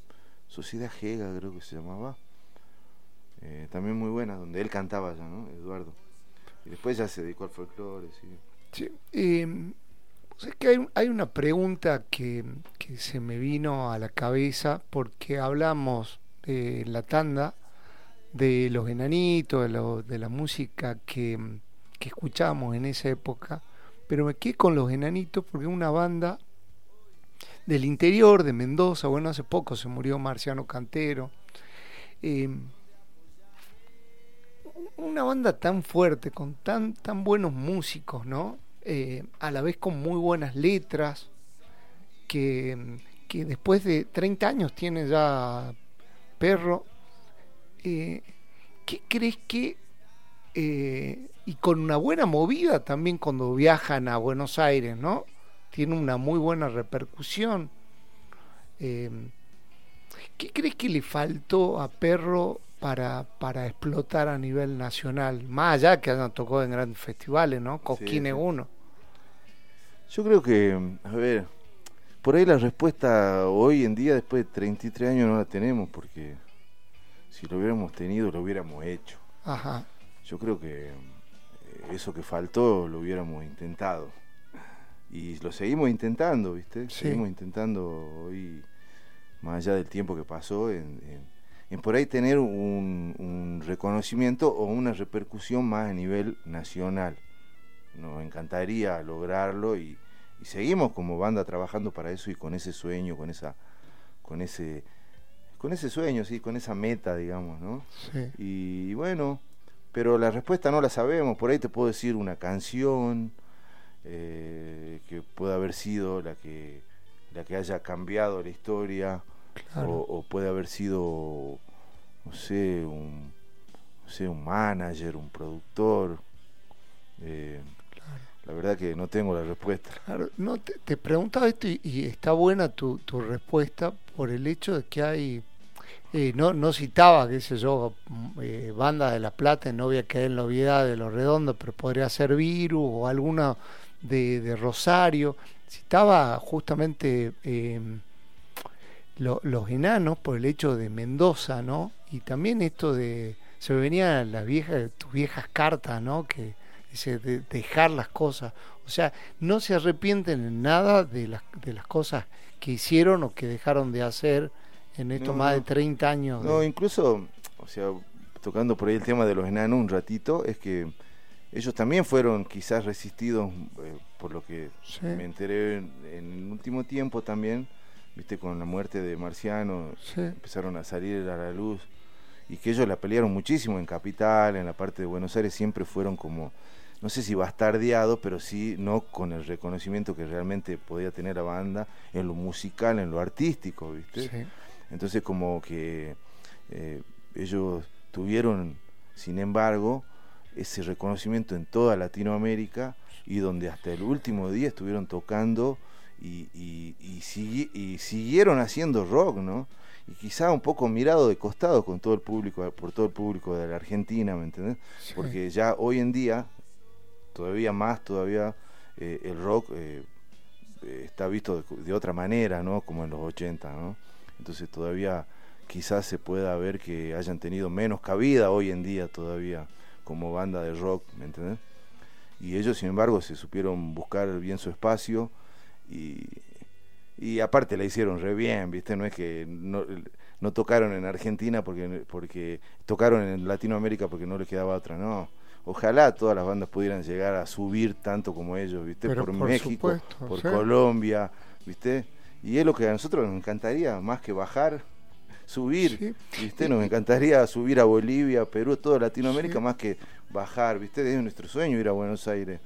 Sociedad Gega, creo que se llamaba. Eh, también muy buena, donde él cantaba ya, ¿no? Eduardo. Y después ya se dedicó al folclore, sí. Sí, eh, es que hay, hay una pregunta que, que, se me vino a la cabeza porque hablamos en la tanda de los enanitos, de, lo, de la música que que escuchábamos en esa época, pero me quedé con los enanitos porque una banda del interior de Mendoza, bueno, hace poco se murió Marciano Cantero. Eh, una banda tan fuerte, con tan, tan buenos músicos, ¿no? Eh, a la vez con muy buenas letras, que, que después de 30 años tiene ya perro. Eh, ¿Qué crees que eh, y con una buena movida también cuando viajan a Buenos Aires, ¿no? Tiene una muy buena repercusión. Em, ¿Qué crees que le faltó a Perro para, para explotar a nivel nacional? Más allá que hayan tocado en grandes festivales, ¿no? Coquine 1. Yo creo que, a ver, por ahí la respuesta hoy en día, después de 33 años, no la tenemos, porque si lo hubiéramos tenido, lo hubiéramos hecho. Ajá. Yo creo que eso que faltó lo hubiéramos intentado. Y lo seguimos intentando, ¿viste? Seguimos intentando hoy, más allá del tiempo que pasó, en, por ahí tener un, reconocimiento o una repercusión más a nivel nacional. Nos encantaría lograrlo y, seguimos como banda trabajando para eso y con ese sueño, con esa, con ese, con ese sueño, sí, con esa meta, digamos, ¿no? y bueno, pero la respuesta no la sabemos. Por ahí te puedo decir una canción eh, que puede haber sido la que, la que haya cambiado la historia, o, puede haber sido, no sé, un, no sé, un manager, un productor. Eh, la verdad que no tengo la respuesta. Claro, no, te, te preguntaba esto y, y, está buena tu, tu respuesta por el hecho de que hay no, no citaba, qué sé yo, eh, Banda de La Plata, no voy a caer en la obviedad de los redondos, pero podría ser Viru o alguna de, Rosario. Citaba justamente em, los enanos por el hecho de Mendoza, ¿no? Y también esto de, se venían las viejas, tus viejas cartas, ¿no? Que dice, de dejar las cosas. O sea, no se arrepienten en nada de las, de las cosas que hicieron o que dejaron de hacer en estos más de 30 años. No, incluso, o sea, tocando por ahí el tema de los enanos un ratito, es que ellos también fueron quizás resistidos, eh, por lo que me enteré en, el último tiempo también, viste, con la muerte de Marciano, empezaron a salir a la luz, y que ellos la pelearon muchísimo en Capital, en la parte de Buenos Aires, siempre fueron como, no sé si bastardeados, pero sí no con el reconocimiento que realmente podía tener la banda en lo musical, en lo artístico, viste. Sí. Entonces como que eh, ellos tuvieron, sin embargo, ese reconocimiento en toda Latinoamérica y donde hasta el último día estuvieron tocando y, y, siguieron haciendo rock, ¿no? Y quizá un poco mirado de costado con todo el público, por todo el público de la Argentina, ¿me entendés? Porque ya hoy en día, todavía más, todavía eh, el rock eh, está visto de, de, otra manera, ¿no? Como en los 80, ¿no? Entonces todavía quizás se pueda ver que hayan tenido menos cabida hoy en día todavía como banda de rock, ¿me entendés? Y ellos, sin embargo, se supieron buscar bien su espacio y, y aparte la hicieron re bien, ¿viste? No es que no, no tocaron en Argentina porque, porque tocaron en Latinoamérica porque no les quedaba otra, no. Ojalá todas las bandas pudieran llegar a subir tanto como ellos, ¿viste? por, México, por Colombia, ¿viste? Y es lo que a nosotros nos encantaría, más que bajar, subir, ¿viste? Nos encantaría subir a Bolivia, Perú, toda Latinoamérica, más que bajar, ¿viste? Es nuestro sueño ir a Buenos Aires.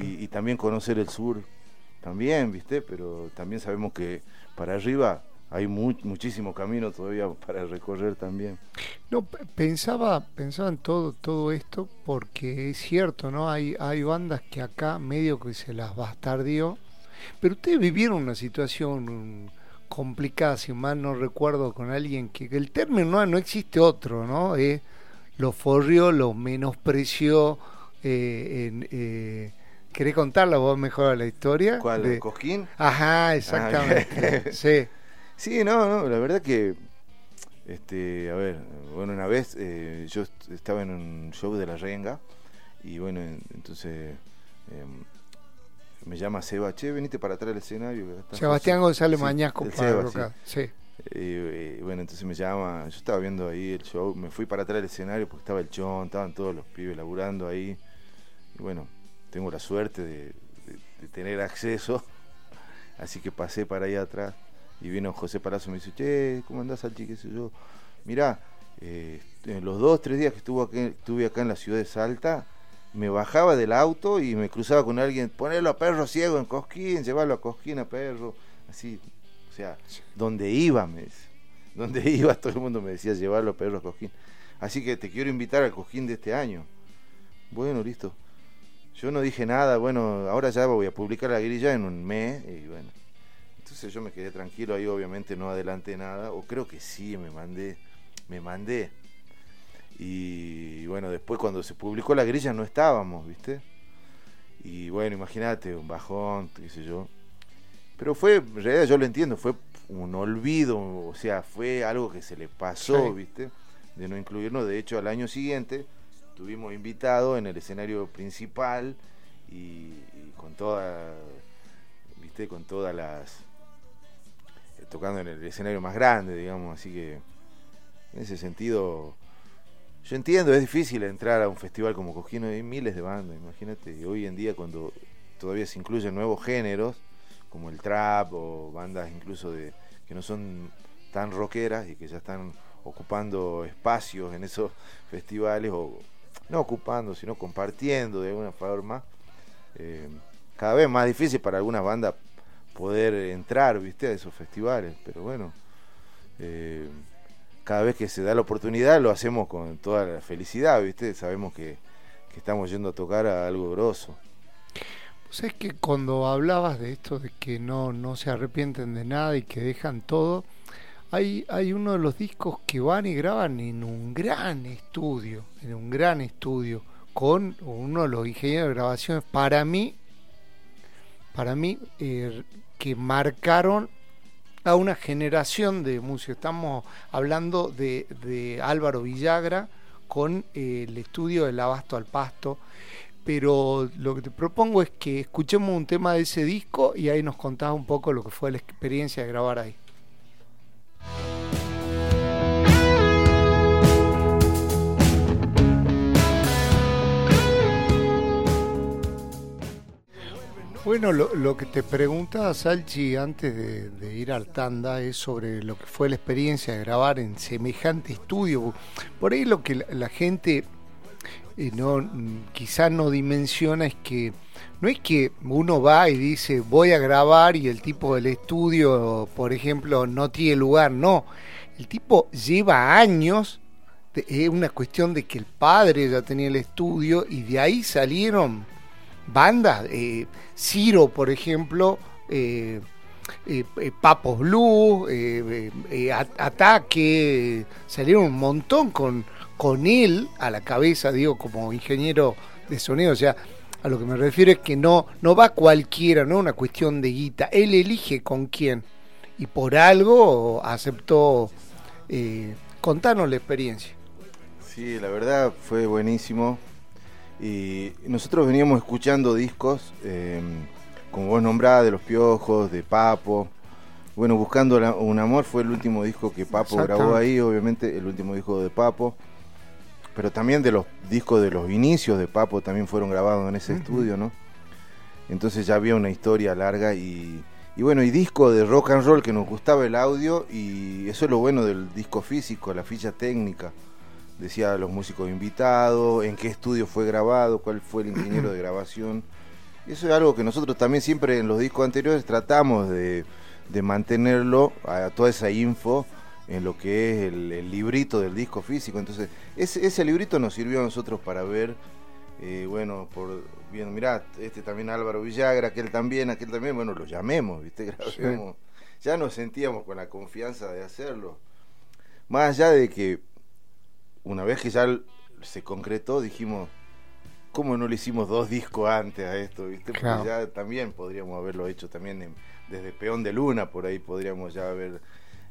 Y, también conocer el sur, también, ¿viste? Pero también sabemos que para arriba hay muchísimo camino todavía para recorrer también. No, pensaba, pensaba en todo, todo esto porque es cierto, ¿no? Hay, hay bandas que acá medio que se las bastardió pero ustedes vivieron una situación complicada, si mal no recuerdo, con alguien que, el término no, no existe otro, ¿no? Eh, lo forrió, lo menospreció. Eh, eh, ¿Querés contarla vos mejor la historia? ¿Cuál? De... ¿Cosquín? Ajá, exactamente. Ah, sí. Sí, no, no, la verdad que, este, a ver, bueno, una vez eh, yo estaba en un show de La Renga y bueno, entonces em, me llama Seba, che, venite para atrás del escenario. Sebastián González Mañasco para sí. Y, bueno, entonces me llama, yo estaba viendo ahí el show, me fui para atrás del escenario porque estaba el chon, estaban todos los pibes laburando ahí. Y bueno, tengo la suerte de, tener acceso, así que pasé para ahí atrás y vino José Palazzo y me dice, che, ¿cómo andás, Alchi? ¿Qué sé yo? Mirá, eh, en los dos, tres días que estuvo aquí, estuve acá en la ciudad de Salta, me bajaba del auto y me cruzaba con alguien, ponerlo a perro ciego en Cosquín, llevarlo a Cosquín a perro, así, o sea, donde iba, me donde iba todo el mundo me decía llevarlo a perro a Cosquín. Así que te quiero invitar al Cosquín de este año. Bueno, listo. Yo no dije nada, bueno, ahora ya voy a publicar la grilla en un mes y bueno. Entonces yo me quedé tranquilo ahí, obviamente no adelanté nada, o creo que sí, me mandé, me mandé. Y bueno, después cuando se publicó la grilla no estábamos, ¿viste? Y bueno, imagínate, un bajón, qué sé yo. Pero fue, en realidad yo lo entiendo, fue un olvido, o sea, fue algo que se le pasó, ¿viste? De no incluirnos. De hecho, al año siguiente tuvimos invitado en el escenario principal y, con toda, ¿viste? Con todas las. tocando en el escenario más grande, digamos, así que en ese sentido yo entiendo, es difícil entrar a un festival como Cojino, hay miles de bandas, imagínate, y hoy en día cuando todavía se incluyen nuevos géneros, como el trap o bandas incluso de que no son tan rockeras y que ya están ocupando espacios en esos festivales, o no ocupando, sino compartiendo de alguna forma, eh, cada vez más difícil para algunas bandas poder entrar, viste, a esos festivales, pero bueno. Eh, cada vez que se da la oportunidad lo hacemos con toda la felicidad, ¿viste? Sabemos que, estamos yendo a tocar a algo grosso. Pues es que cuando hablabas de esto, de que no, no se arrepienten de nada y que dejan todo, hay, hay uno de los discos que van y graban en un gran estudio, en un gran estudio, con uno de los ingenieros de grabaciones, para mí, para mí, eh, que marcaron a una generación de músicos. Estamos hablando de, Álvaro Villagra con eh, el estudio del Abasto al Pasto. Pero lo que te propongo es que escuchemos un tema de ese disco y ahí nos contás un poco lo que fue la experiencia de grabar ahí. Bueno, lo, que te preguntaba Salchi antes de, ir al tanda es sobre lo que fue la experiencia de grabar en semejante estudio. Por ahí lo que la, gente eh, no, quizás no dimensiona es que no es que uno va y dice voy a grabar y el tipo del estudio, por ejemplo, no tiene lugar. No, el tipo lleva años. Es una cuestión de que el padre ya tenía el estudio y de ahí salieron bandas. Eh, Ciro, por ejemplo, eh, eh, Papos Blue, Ataque, salieron un montón con, con él a la cabeza, digo, como ingeniero de sonido. O sea, a lo que me refiero es que no, no va cualquiera, no es una cuestión de guita. Él elige con quién. Y por algo aceptó contarnos la experiencia. Sí, la verdad fue buenísimo. Y nosotros veníamos escuchando discos, eh, como vos nombrás, de Los Piojos, de Papo. Bueno, Buscando un Amor fue el último disco que Papo grabó ahí, obviamente el último disco de Papo. Pero también de los discos de los inicios de Papo también fueron grabados en ese estudio, ¿no? Entonces ya había una historia larga y, y bueno, y disco de rock and roll que nos gustaba el audio y eso es lo bueno del disco físico, la ficha técnica decía los músicos invitados, en qué estudio fue grabado, cuál fue el ingeniero de grabación. Eso es algo que nosotros también siempre en los discos anteriores tratamos de, mantenerlo, a toda esa info en lo que es el, librito del disco físico. Entonces, ese, ese, librito nos sirvió a nosotros para ver, eh, bueno, por bien, mirá, este también Álvaro Villagra, aquel también, aquel también, bueno, lo llamemos, ¿viste? Ya nos sentíamos con la confianza de hacerlo. Más allá de que una vez que ya se concretó, dijimos, ¿cómo no le hicimos dos discos antes a esto? ¿viste? Porque ya también podríamos haberlo hecho también desde Peón de Luna, por ahí podríamos ya haber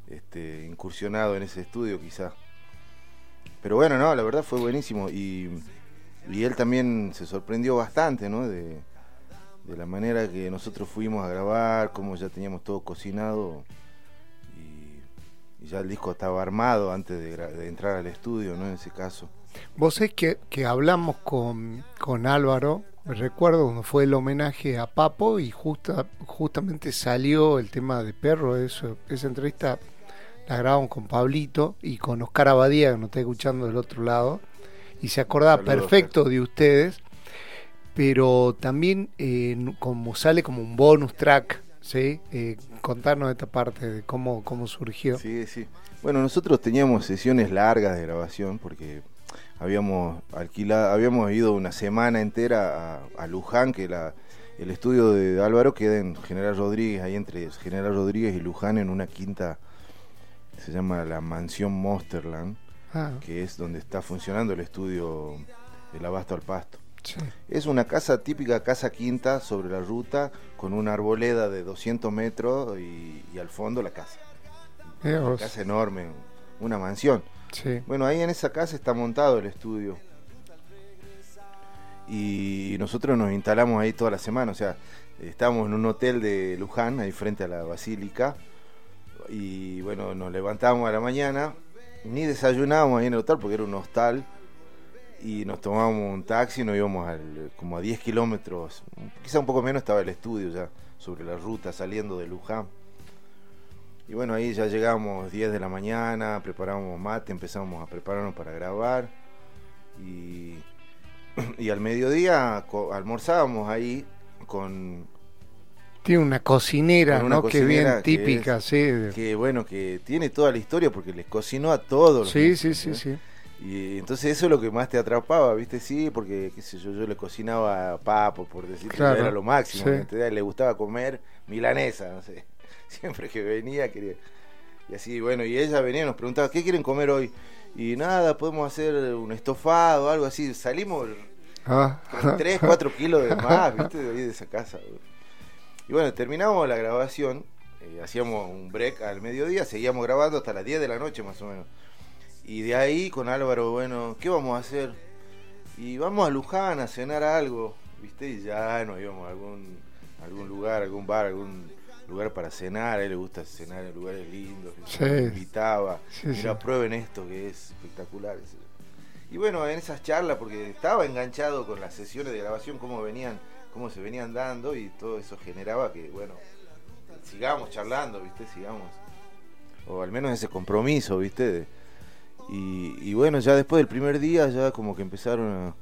este, incursionado en ese estudio quizás. Pero bueno, no, la verdad fue buenísimo y, y él también se sorprendió bastante, ¿no? De, de la manera que nosotros fuimos a grabar, cómo ya teníamos todo cocinado y ya el disco estaba armado antes de, entrar al estudio, ¿no? En ese caso. Vos es que, que hablamos con, con Álvaro, recuerdo cuando fue el homenaje a Papo y justa, justamente salió el tema de Perro, eso, esa entrevista la grabamos con Pablito y con Oscar Abadía, que nos está escuchando del otro lado, y se acordaba perfecto de ustedes, pero también eh, como sale como un bonus track, ¿sí? Eh, contarnos esta parte de cómo, cómo surgió. Sí, sí. Bueno, nosotros teníamos sesiones largas de grabación porque habíamos alquilado, habíamos ido una semana entera a, a Luján, que la, el estudio de Álvaro queda en General Rodríguez, ahí entre General Rodríguez y Luján, en una quinta, se llama la Mansión Monsterland, ah. que es donde está funcionando el estudio del Abasto al Pasto. Es una casa típica, casa quinta, sobre la ruta, con una arboleda de 200 metros y, al fondo la casa. Una casa enorme, una mansión. Bueno, ahí en esa casa está montado el estudio. Y nosotros nos instalamos ahí toda la semana, o sea, estamos en un hotel de Luján, ahí frente a la basílica. Y bueno, nos levantamos a la mañana, ni desayunábamos ahí en el hotel porque era un hostal. Y nos tomábamos un taxi, nos íbamos al, como a 10 kilómetros, quizá un poco menos estaba el estudio ya, sobre la ruta saliendo de Luján. Y bueno, ahí ya llegamos 10 de la mañana, preparamos mate, empezamos a prepararnos para grabar. Y, y al mediodía almorzábamos ahí con... Tiene una cocinera, ¿no? que bien típica, sí. Que bueno, que tiene toda la historia porque les cocinó a todos. Sí, sí, sí, sí. Y entonces eso es lo que más te atrapaba, ¿viste? Sí, porque, qué sé yo, yo le cocinaba papo, por decir que era lo máximo. Le gustaba comer milanesa, no sé. siempre que venía quería. Y así, bueno, y ella venía y nos preguntaba, ¿qué quieren comer hoy? Y nada, podemos hacer un estofado, algo así. Salimos ah. con 3, 4 kilos de más, ¿viste? De, de esa casa. Y bueno, terminamos la grabación, eh, hacíamos un break al mediodía, seguíamos grabando hasta las 10 de la noche más o menos. Y de ahí con Álvaro, bueno, ¿qué vamos a hacer? Y vamos a Luján a cenar algo, ¿viste? Y ya nos íbamos a algún, algún lugar, algún bar, algún lugar para cenar, a él le gusta cenar en lugares lindos, que invitaba, mira, prueben esto que es espectacular. Y bueno, en esas charlas, porque estaba enganchado con las sesiones de grabación, cómo venían, cómo se venían dando, y todo eso generaba que, bueno, sigamos charlando, ¿viste? Sigamos. O al menos ese compromiso, ¿viste? Y, y bueno, ya después del primer día, ya como que empezaron a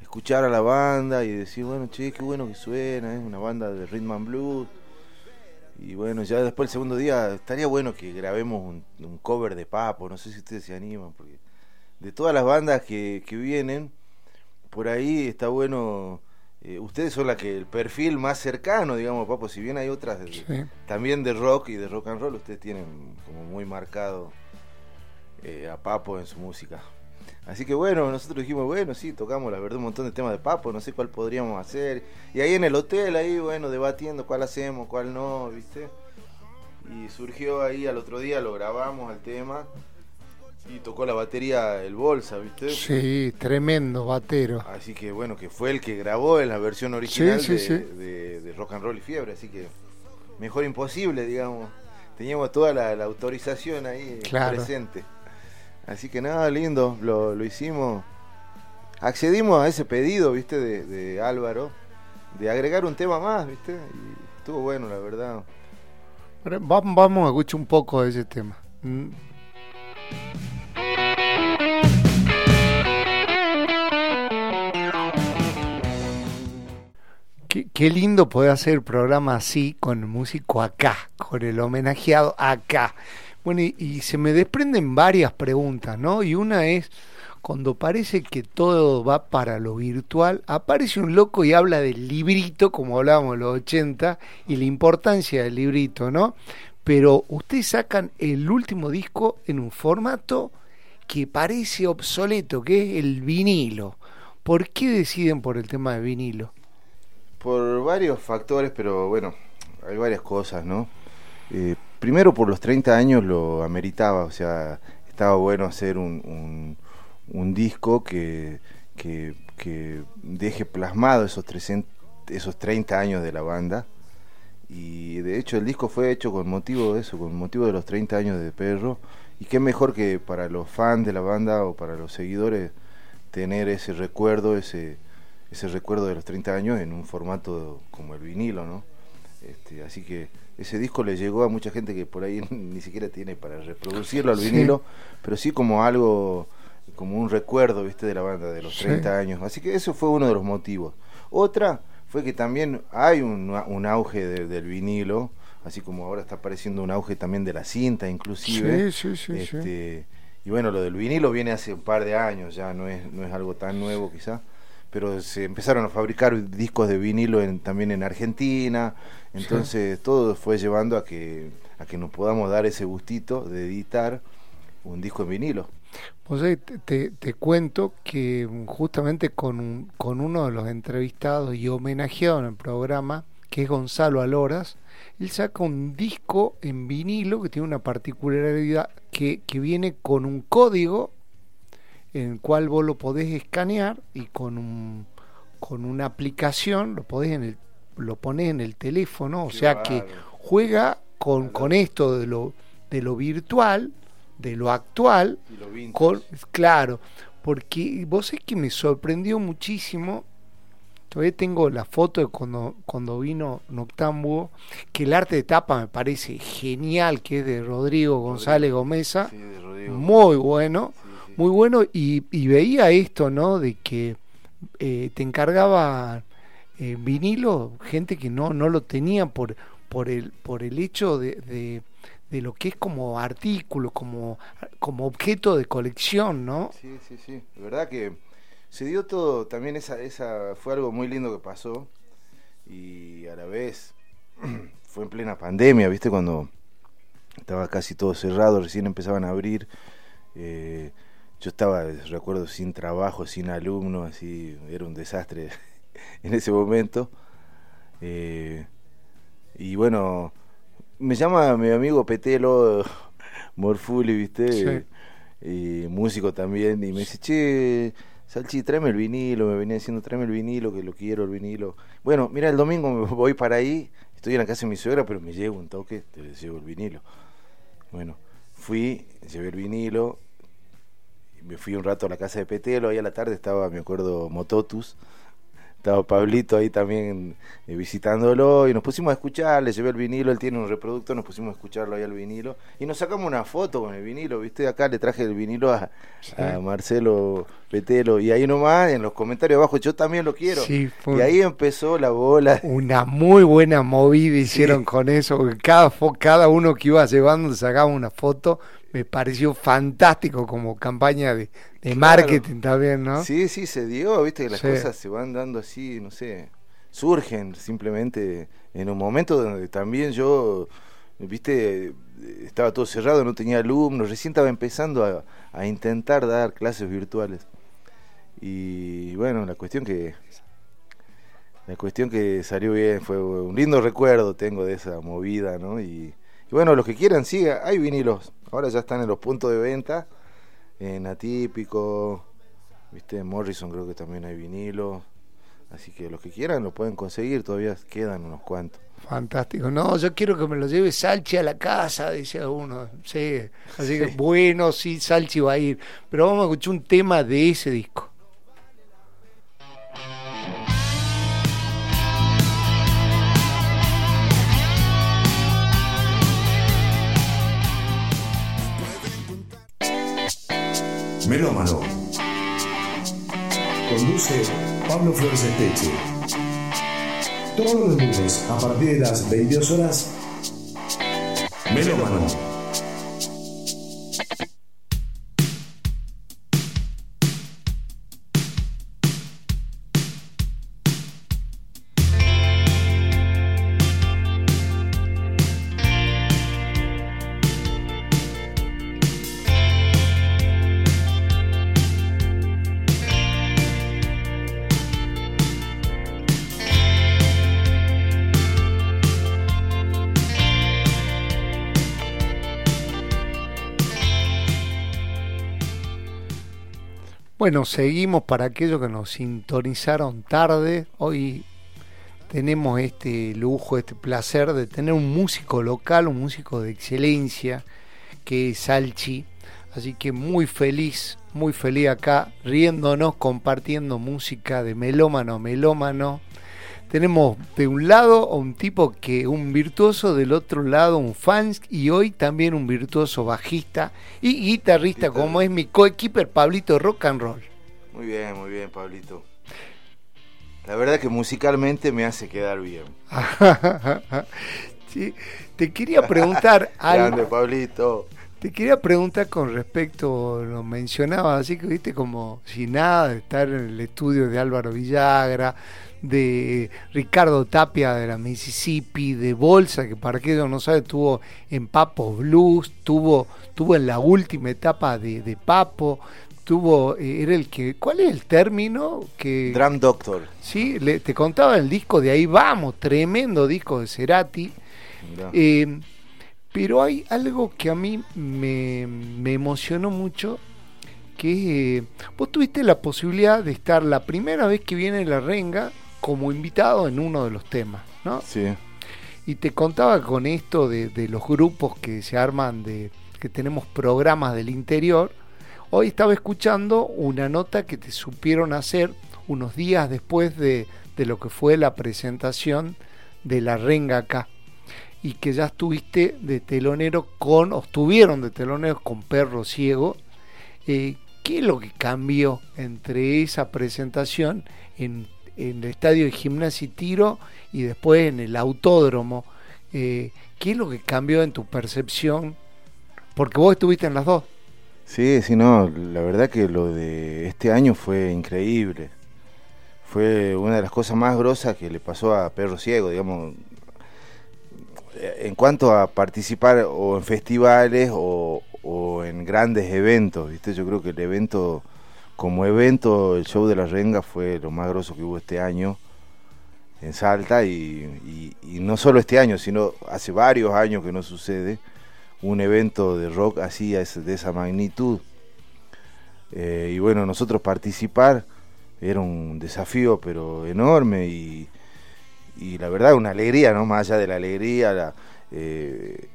escuchar a la banda y decir, bueno, che, qué bueno que suena, es una banda de rhythm and blues y bueno, ya después el segundo día estaría bueno que grabemos un, cover de Papo, no sé si ustedes se animan, porque de todas las bandas que, que vienen, por ahí está bueno, eh, ustedes son la que el perfil más cercano, digamos, Papo, si bien hay otras también de rock y de rock and roll, ustedes tienen como muy marcado eh, a Papo en su música. Así que bueno, nosotros dijimos, bueno, sí, tocamos la verdad un montón de temas de papo, no sé cuál podríamos hacer. Y ahí en el hotel, ahí, bueno, debatiendo cuál hacemos, cuál no, ¿viste? Y surgió ahí al otro día, lo grabamos al tema. Y tocó la batería el Bolsa, ¿viste? Sí, tremendo batero. Así que bueno, que fue el que grabó en la versión original de, Rock and Roll y Fiebre, así que mejor imposible, digamos. Teníamos toda la, autorización ahí presente. Así que nada, lindo, lo, lo hicimos. Accedimos a ese pedido, viste, de, Álvaro, de agregar un tema más, viste, y estuvo bueno, la verdad. Vamos a escuchar un poco de ese tema. Mm. Qué, lindo poder hacer programa así con el músico acá, con el homenajeado acá. Bueno, y, se me desprenden varias preguntas, ¿no? Y una es, cuando parece que todo va para lo virtual, aparece un loco y habla del librito, como hablábamos en los 80, y la importancia del librito, ¿no? Pero ustedes sacan el último disco en un formato que parece obsoleto, que es el vinilo. ¿Por qué deciden por el tema de vinilo? Por varios factores, pero bueno, hay varias cosas, ¿no? Eh, primero por los 30 años lo ameritaba, o sea, estaba bueno hacer un, disco que, deje plasmado esos, esos 30 años de la banda. Y de hecho el disco fue hecho con motivo de eso, con motivo de los 30 años de Perro. Y qué mejor que para los fans de la banda o para los seguidores tener ese recuerdo, ese, ese recuerdo de los 30 años en un formato como el vinilo, ¿no? Este, así que ese disco le llegó a mucha gente que por ahí ni siquiera tiene para reproducirlo al vinilo, pero sí como algo, como un recuerdo, viste, de la banda de los 30 años. Así que eso fue uno de los motivos. Otra fue que también hay un, auge del vinilo, así como ahora está apareciendo un auge también de la cinta, inclusive. Sí, sí, sí, este, Y bueno, lo del vinilo viene hace un par de años, ya no es, no es algo tan nuevo quizá pero se empezaron a fabricar discos de vinilo también en Argentina, entonces todo fue llevando a que, a que nos podamos dar ese gustito de editar un disco en vinilo. Pues te, te, cuento que justamente con, con uno de los entrevistados y homenajeado en el programa, que es Gonzalo Aloras, él saca un disco en vinilo que tiene una particularidad que, que viene con un código en el cual vos lo podés escanear y con un, con una aplicación lo podés en el lo pones en el teléfono, o sea que juega con, con esto de lo de lo virtual, de lo actual, con, claro, porque vos es que me sorprendió muchísimo Todavía tengo la foto de cuando, cuando vino Noctambuo, que el arte de tapa me parece genial, que es de Rodrigo González Gómeza, muy bueno muy bueno y, veía esto, ¿no? De que eh, te encargaba eh, vinilo gente que no, no lo tenía por, por, el, por el hecho de, de, lo que es como artículo, como, como objeto de colección, ¿no? Sí, sí, sí. De verdad que se dio todo, también esa, esa fue algo muy lindo que pasó y a la vez fue en plena pandemia, ¿viste? Cuando estaba casi todo cerrado, recién empezaban a abrir. Eh, yo estaba, recuerdo, sin trabajo, sin alumnos, así, era un desastre en ese momento. Eh, y bueno, me llama mi amigo Petelo Morfuli, ¿viste? Y músico también, y me dice, che, Salchi, tráeme el vinilo, me venía diciendo, tráeme el vinilo, que lo quiero, el vinilo. Bueno, mira, el domingo me voy para ahí, estoy en la casa de mi suegra, pero me llevo un toque, te llevo el vinilo. Bueno, fui, llevé el vinilo, me fui un rato a la casa de Petelo, ahí a la tarde estaba, me acuerdo, Mototus, estaba Pablito ahí también eh, visitándolo y nos pusimos a escuchar, le llevé el vinilo, él tiene un reproductor, nos pusimos a escucharlo ahí al vinilo y nos sacamos una foto con el vinilo, viste, acá le traje el vinilo a, Marcelo Petelo y ahí nomás en los comentarios abajo, yo también lo quiero. y ahí empezó la bola. Una muy buena movida hicieron con eso, cada, cada uno que iba llevando sacaba una foto me pareció fantástico como campaña de, marketing también, ¿no? Sí, sí, se dio, viste que las cosas se van dando así, no sé, surgen simplemente en un momento donde también yo, viste, estaba todo cerrado, no tenía alumnos, recién estaba empezando a, a intentar dar clases virtuales. Y bueno, la cuestión que la cuestión que salió bien fue un lindo recuerdo tengo de esa movida, ¿no? Y, y bueno, los que quieran, siga, hay vinilos Ahora ya están en los puntos de venta, en Atípico, viste, Morrison creo que también hay vinilo. Así que los que quieran lo pueden conseguir, todavía quedan unos cuantos. Fantástico. No, yo quiero que me lo lleve Salchi a la casa, dice uno. Sí, así que bueno, sí, Salchi va a ir. Pero vamos a escuchar un tema de ese disco. Melómano. Conduce Pablo Flores Esteche. Todos los lunes a partir de las 22 horas. Melómano. Bueno, seguimos para aquellos que nos sintonizaron tarde. Hoy tenemos este lujo, este placer de tener un músico local, un músico de excelencia, que es Salchi. Así que muy feliz, muy feliz acá, riéndonos, compartiendo música de melómano a melómano, tenemos de un lado a un tipo que un virtuoso, del otro lado un fan y hoy también un virtuoso bajista y guitarrista como es mi coequiper Pablito Rock and Roll. Muy bien, muy bien, Pablito. La verdad que musicalmente me hace quedar bien. sí, te quería preguntar algo. Grande, Pablito. Te quería preguntar con respecto, lo mencionaba, así que viste como si nada de estar en el estudio de Álvaro Villagra, de Ricardo Tapia de la Mississippi, de Bolsa, que para aquellos no sabe, tuvo en Papo Blues, tuvo, tuvo en la última etapa de, Papo, tuvo, eh, era el que, ¿cuál es el término? que Drum Doctor. Sí, te contaba el disco de ahí vamos, tremendo disco de Cerati. Eh, pero hay algo que a mí me, emocionó mucho, que eh, vos tuviste la posibilidad de estar la primera vez que viene la renga como invitado en uno de los temas, ¿no? Sí. Y te contaba con esto de, de los grupos que se arman, de que tenemos programas del interior. Hoy estaba escuchando una nota que te supieron hacer unos días después de, de lo que fue la presentación de la renga acá y que ya estuviste de telonero con, o estuvieron de teloneros con Perro Ciego. Eh, ¿Qué es lo que cambió entre esa presentación en, el estadio de gimnasia y tiro y después en el autódromo? Eh, ¿Qué es lo que cambió en tu percepción? Porque vos estuviste en las dos. Sí, sí, no, la verdad que lo de este año fue increíble. Fue una de las cosas más grosas que le pasó a Perro Ciego, digamos, en cuanto a participar o en festivales o, en grandes eventos, ¿viste? Yo creo que el evento, como evento, el show de la renga fue lo más grosso que hubo este año en Salta y, no solo este año, sino hace varios años que no sucede un evento de rock así de esa magnitud. Eh, y bueno, nosotros participar era un desafío pero enorme y, la verdad una alegría, ¿no? Más allá de la alegría eh,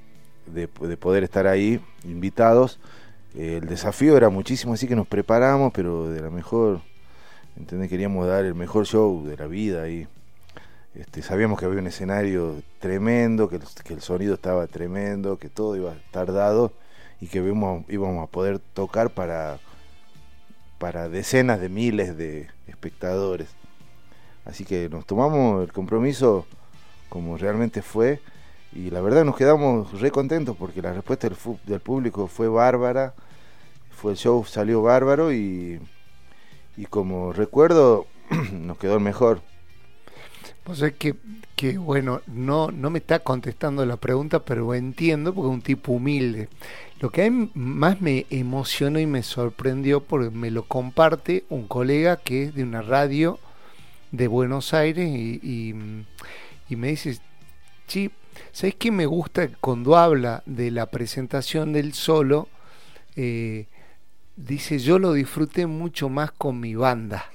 de, poder estar ahí invitados, el desafío era muchísimo, así que nos preparamos, pero de la mejor, ¿entendés? Queríamos dar el mejor show de la vida ahí. Este, sabíamos que había un escenario tremendo, que el, sonido estaba tremendo, que todo iba a estar dado y que íbamos, íbamos a poder tocar para, para decenas de miles de espectadores. Así que nos tomamos el compromiso como realmente fue y la verdad nos quedamos re contentos porque la respuesta del, público fue bárbara, fue el show salió bárbaro y, y como recuerdo nos quedó el mejor. Pues es que, que bueno, no, no me está contestando la pregunta, pero entiendo porque es un tipo humilde. Lo que más me emocionó y me sorprendió porque me lo comparte un colega que es de una radio de Buenos Aires y, y, me dice, sí, ¿sabes qué me gusta cuando habla de la presentación del solo? Eh, dice, yo lo disfruté mucho más con mi banda,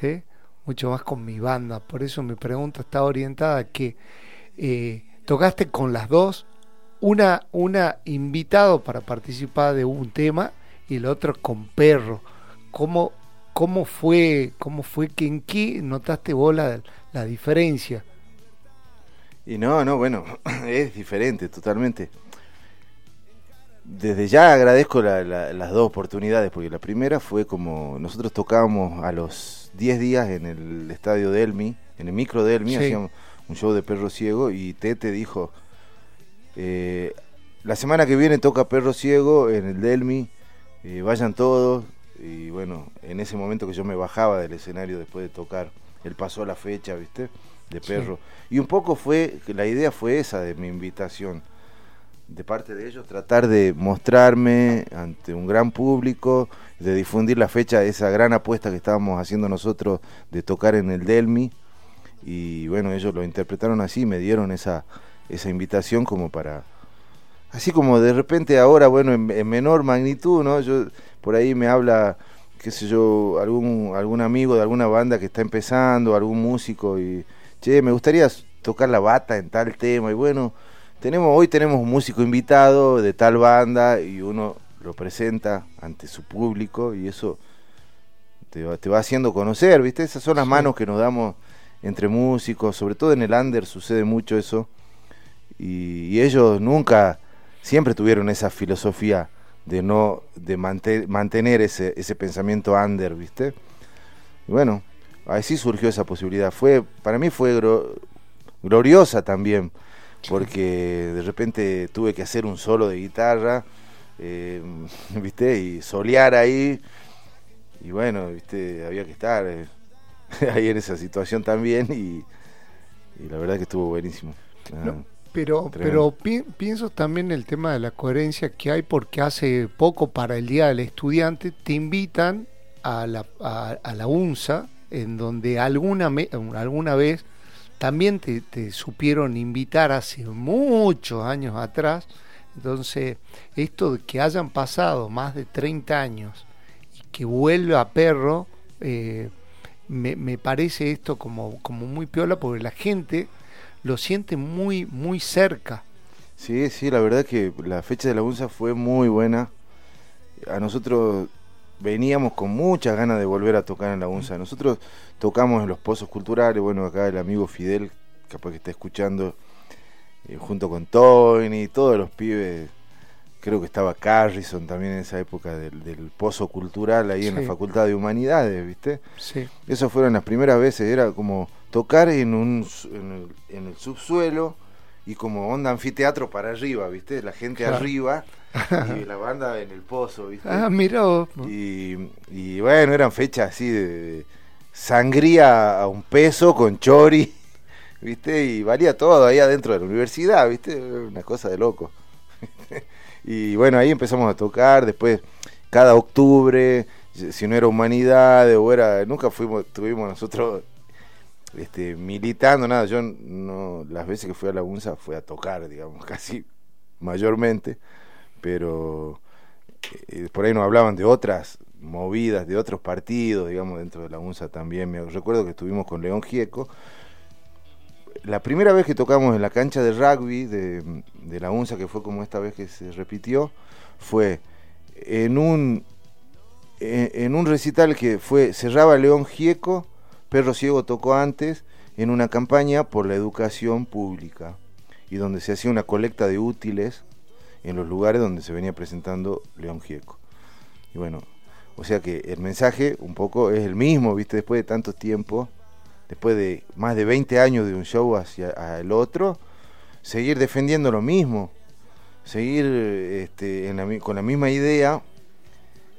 ¿sí? Mucho más con mi banda. Por eso mi pregunta está orientada a que eh, tocaste con las dos, una, una invitado para participar de un tema y el otro con perro. ¿Cómo, ¿Cómo fue, cómo fue que en qué notaste vos la, diferencia? Y no, no, bueno, es diferente totalmente. Desde ya agradezco las dos oportunidades, porque la primera fue como nosotros tocábamos a los 10 días en el estadio Delmi, en el micro Delmi, hacíamos un show de perro ciego y Tete dijo, eh, la semana que viene toca perro ciego en el Delmi, eh, vayan todos, y bueno, en ese momento que yo me bajaba del escenario después de tocar, él pasó la fecha, ¿viste? De perro. Y un poco fue, la idea fue esa de mi invitación, de parte de ellos, tratar de mostrarme ante un gran público, de difundir la fecha, esa gran apuesta que estábamos haciendo nosotros de tocar en el Delmi. Y bueno, ellos lo interpretaron así, me dieron esa, esa invitación como para... Así como de repente ahora, bueno, en, en menor magnitud, ¿no? Yo por ahí me habla, qué sé yo, algún, algún amigo de alguna banda que está empezando, algún músico y, che, me gustaría tocar la bata en tal tema y bueno, tenemos hoy tenemos un músico invitado de tal banda y uno lo presenta ante su público y eso te va, te va haciendo conocer, ¿viste? Esas son las manos que nos damos entre músicos, sobre todo en el under sucede mucho eso, y, ellos nunca, siempre tuvieron esa filosofía de no, de mantener ese, ese pensamiento under, ¿viste? Y bueno, así surgió esa posibilidad. Fue, para mí fue gloriosa también, porque de repente tuve que hacer un solo de guitarra, eh, ¿viste? Y solear ahí, y bueno, ¿viste? Había que estar eh, ahí en esa situación también, y, la verdad que estuvo buenísimo. Ah, pero, pero pienso también el tema de la coherencia que hay, porque hace poco para el Día del Estudiante te invitan a la, a la UNSA, en donde alguna, alguna vez también te, supieron invitar hace muchos años atrás. Entonces, esto de que hayan pasado más de 30 años y que vuelva a perro, eh, me, parece esto como, como muy piola porque la gente lo siente muy, muy cerca. Sí, sí, la verdad que la fecha de la UNSA fue muy buena. A nosotros veníamos con muchas ganas de volver a tocar en la UNSA. Nosotros tocamos en los pozos culturales, bueno, acá el amigo Fidel, capaz que está escuchando, eh, junto con Tony, todos los pibes, creo que estaba Carrison también en esa época del, pozo cultural ahí en la Facultad de Humanidades, ¿viste? Sí. Esas fueron las primeras veces, era como tocar en, un, en, el, subsuelo y como onda anfiteatro para arriba, ¿viste? La gente arriba y la banda en el pozo, ¿viste? Ah, mira Y, y, bueno, eran fechas así de, sangría a un peso con chori, ¿viste? Y valía todo ahí adentro de la universidad, ¿viste? Una cosa de loco. y bueno, ahí empezamos a tocar, después cada octubre, si no era humanidad o era, nunca fuimos, tuvimos nosotros este, militando, nada, yo no, las veces que fui a la UNSA fue a tocar, digamos, casi mayormente pero eh, por ahí nos hablaban de otras movidas, de otros partidos, digamos, dentro de la UNSA también. Me recuerdo que estuvimos con León Gieco. La primera vez que tocamos en la cancha de rugby de, la UNSA, que fue como esta vez que se repitió, fue en un, en, un recital que fue, cerraba León Gieco, Perro Ciego tocó antes, en una campaña por la educación pública, y donde se hacía una colecta de útiles en los lugares donde se venía presentando León Gieco. Y bueno, o sea que el mensaje un poco es el mismo, ¿viste? Después de tanto tiempo, después de más de 20 años de un show hacia el otro, seguir defendiendo lo mismo, seguir este, con la misma idea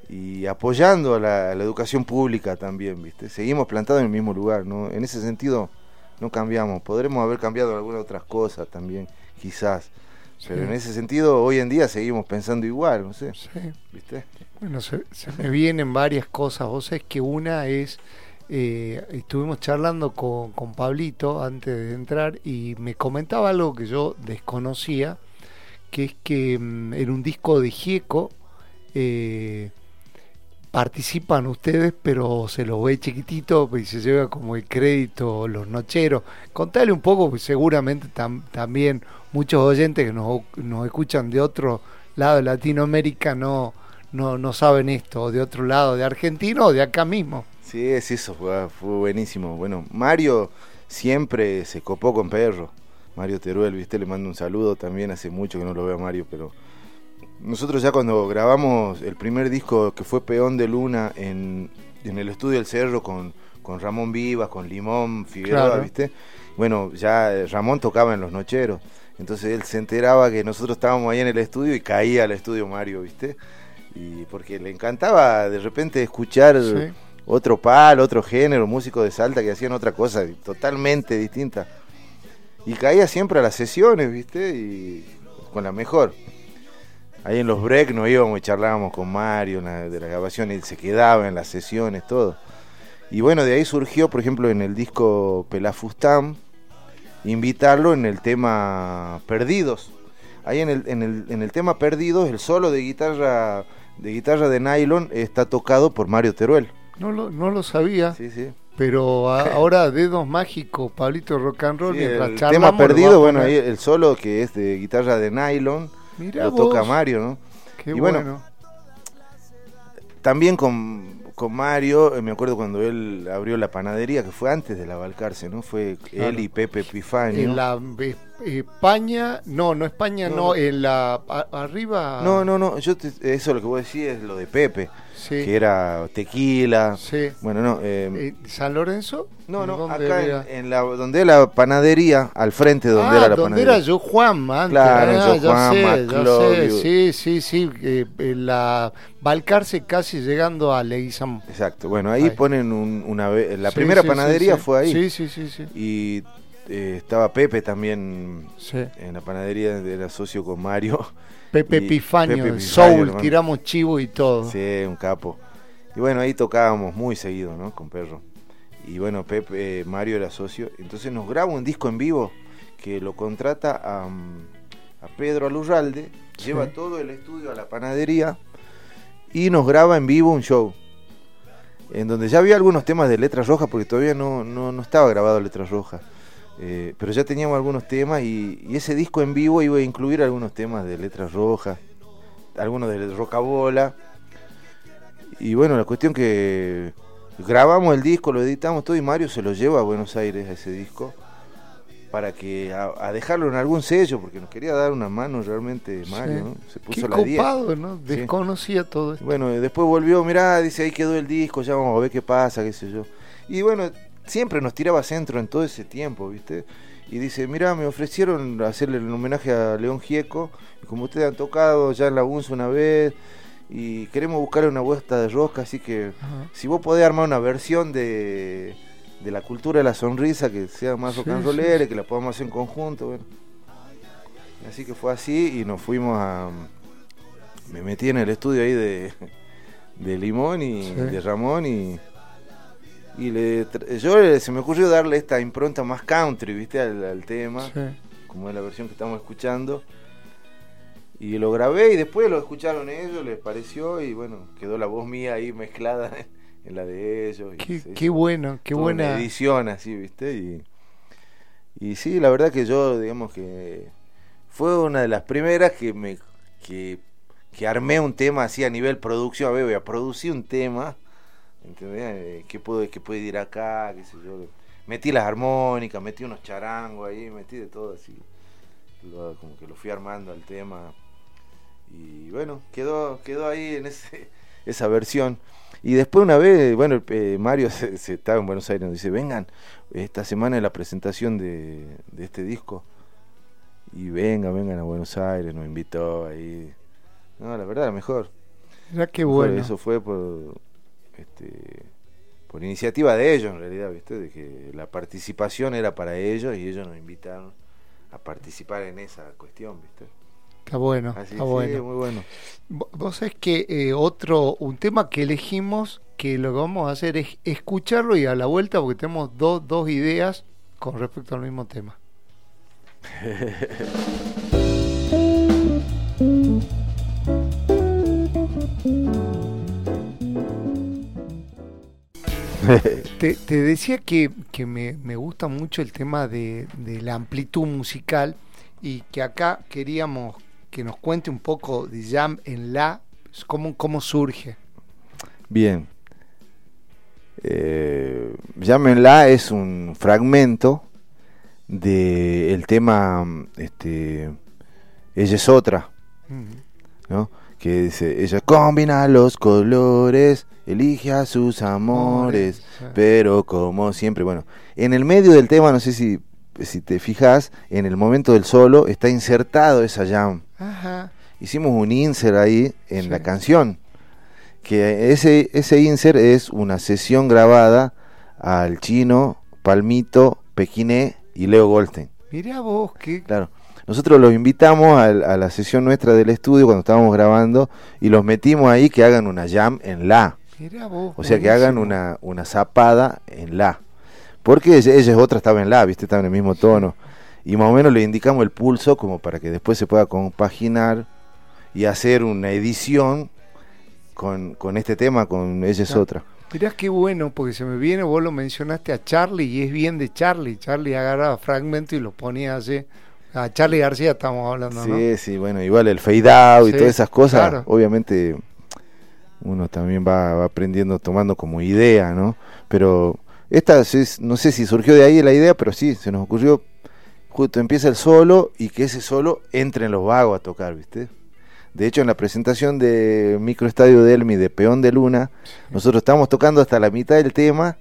y apoyando a la, educación pública también, ¿viste? Seguimos plantados en el mismo lugar, ¿no? En ese sentido no cambiamos, podremos haber cambiado algunas otras cosas también, quizás, pero en ese sentido, hoy en día seguimos pensando igual, no sé. ¿Viste? Bueno, se, me vienen varias cosas. Vos sabés que una es, eh, estuvimos charlando con, con, Pablito antes de entrar y me comentaba algo que yo desconocía, que es que mm, en un disco de Gieco eh, participan ustedes, pero se los ve chiquitito y se lleva como el crédito los nocheros. Contale un poco, pues seguramente también muchos oyentes que nos, nos, escuchan de otro lado de Latinoamérica no, no, saben esto, de otro lado, de Argentina o de acá mismo. Sí, es eso, fue, fue buenísimo. Bueno, Mario siempre se copó con Perro. Mario Teruel, viste, le mando un saludo también, hace mucho que no lo veo a Mario, pero nosotros ya cuando grabamos el primer disco que fue Peón de Luna en, el estudio del Cerro con, con Ramón Vivas, con Limón, Figueroa, ¿viste? Bueno, ya Ramón tocaba en los nocheros. Entonces él se enteraba que nosotros estábamos ahí en el estudio y caía al estudio Mario, ¿viste? Y porque le encantaba de repente escuchar otro pal, otro género, músicos de Salta que hacían otra cosa totalmente distinta. Y caía siempre a las sesiones, ¿viste? Y con la mejor ahí en los breaks nos íbamos y charlábamos con Mario de la grabación, y se quedaba en las sesiones, todo. Y bueno, de ahí surgió, por ejemplo, en el disco Pelafustán, invitarlo en el tema Perdidos. Ahí en el, en el, en el tema Perdidos, el solo de guitarra de guitarra de nylon está tocado por Mario Teruel. No lo, no lo sabía. Sí, sí. Pero ahora Dedos Mágicos, Pablito Rock and Roll, el tema perdido, bueno, ahí el solo que es de guitarra de nylon, lo toca Mario, ¿no? Qué bueno. también con, con Mario, eh, me acuerdo cuando él abrió la panadería, que fue antes de la Balcarce, ¿no? Fue él y Pepe Epifanio. En la eh, España, no, no España, no, en la arriba. No, no, no, yo eso lo que vos decís es lo de Pepe que era tequila. Sí. Bueno, no. Eh, ¿San Lorenzo? No, no, acá en, la, donde era la panadería, al frente donde ah, era la donde era yo Juan, man. Claro, ah, yo Juan, sé, Sí, sí, sí. Eh, la Balcarce casi llegando a Leguizamo. Exacto. Bueno, ahí, ponen una vez. La primera panadería fue ahí. Sí, sí, sí. sí. Y eh, estaba Pepe también en la panadería, era socio con Mario. Pepe Epifanio, Soul, tiramos chivo y todo. Sí, un capo. Y bueno, ahí tocábamos muy seguido, ¿no? Con Perro. Y bueno, Pepe, eh, Mario era socio. Entonces nos graba un disco en vivo que lo contrata a, a Pedro Alurralde, lleva todo el estudio a la panadería y nos graba en vivo un show. En donde ya había algunos temas de letras rojas, porque todavía no, no, no estaba grabado letras rojas. Eh, pero ya teníamos algunos temas y, ese disco en vivo iba a incluir algunos temas de letras rojas, algunos de rocabola. Y bueno, la cuestión que grabamos el disco, lo editamos todo y Mario se lo lleva a Buenos Aires a ese disco para que a, dejarlo en algún sello porque nos quería dar una mano realmente Mario, Se puso la copado, ¿no? Desconocía todo esto. Bueno, después volvió, mirá, dice, ahí quedó el disco, ya vamos a ver qué pasa, qué sé yo. Y bueno, siempre nos tiraba centro en todo ese tiempo, ¿viste? Y dice, mira, me ofrecieron hacerle el homenaje a León Gieco, como ustedes han tocado ya en la UNS una vez, y queremos buscarle una vuelta de rosca, así que si vos podés armar una versión de, de la cultura de la sonrisa que sea más rock and rollera, que la podamos hacer en conjunto, bueno. Así que fue así y nos fuimos a... Me metí en el estudio ahí de, de Limón y de Ramón y y le yo se me ocurrió darle esta impronta más country, ¿viste? Al, tema, como es la versión que estamos escuchando. Y lo grabé y después lo escucharon ellos, les pareció y bueno, quedó la voz mía ahí mezclada en la de ellos. qué, bueno, qué buena edición así, ¿viste? Y, y sí, la verdad que yo, digamos que fue una de las primeras que me que, que armé un tema así a nivel producción, a ver, voy a producir un tema ¿Entendés? Eh, ¿Qué, puedo, ¿Qué puede ir acá? ¿Qué sé yo? Metí las armónicas, metí unos charangos ahí, metí de todo así. como que lo fui armando al tema. Y bueno, quedó, quedó ahí en ese, esa versión. Y después una vez, bueno, eh, Mario se, estaba en Buenos Aires, nos dice, vengan, esta semana es la presentación de, este disco. Y vengan, vengan a Buenos Aires, nos invitó ahí. No, la verdad, mejor. Ya qué bueno. Eso fue por, este, por iniciativa de ellos en realidad, ¿viste? De que la participación era para ellos y ellos nos invitaron a participar en esa cuestión, ¿viste? Está bueno, está bueno. muy bueno. Vos sabés que eh, otro, un tema que elegimos, que lo que vamos a hacer es escucharlo y a la vuelta, porque tenemos dos, dos ideas con respecto al mismo tema. te, decía que, me, gusta mucho el tema de, la amplitud musical y que acá queríamos que nos cuente un poco de Jam en La, cómo, cómo surge. Bien. Eh, Jam en La es un fragmento del tema este, Ella es otra, ¿no? Que dice, ella combina los colores, elige a sus amores, pero como siempre, bueno, en el medio del tema, no sé si, si te fijas, en el momento del solo está insertado esa jam. Hicimos un insert ahí en la canción, que ese, ese insert es una sesión grabada al chino, Palmito, Pequiné y Leo Goldstein. Mira vos, qué... Claro. Nosotros los invitamos a, la sesión nuestra del estudio cuando estábamos grabando y los metimos ahí que hagan una jam en la. o sea, que hagan una, una zapada en la. Porque ella, es otra, estaba en la, viste, estaba en el mismo tono. Y más o menos le indicamos el pulso como para que después se pueda compaginar y hacer una edición con, con este tema, con ella es otra. Mirá qué bueno, porque se me viene, vos lo mencionaste a Charlie y es bien de Charlie. Charlie agarraba fragmentos y los ponía así a Charlie García estamos hablando, sí, ¿no? Sí, sí, bueno, igual el fade out y todas esas cosas, obviamente uno también va, aprendiendo, tomando como idea, ¿no? Pero esta, no sé si surgió de ahí la idea, pero sí, se nos ocurrió, justo empieza el solo y que ese solo entre en los vagos a tocar, ¿viste? De hecho, en la presentación de Microestadio Delmi de Peón de Luna, nosotros estamos tocando hasta la mitad del tema,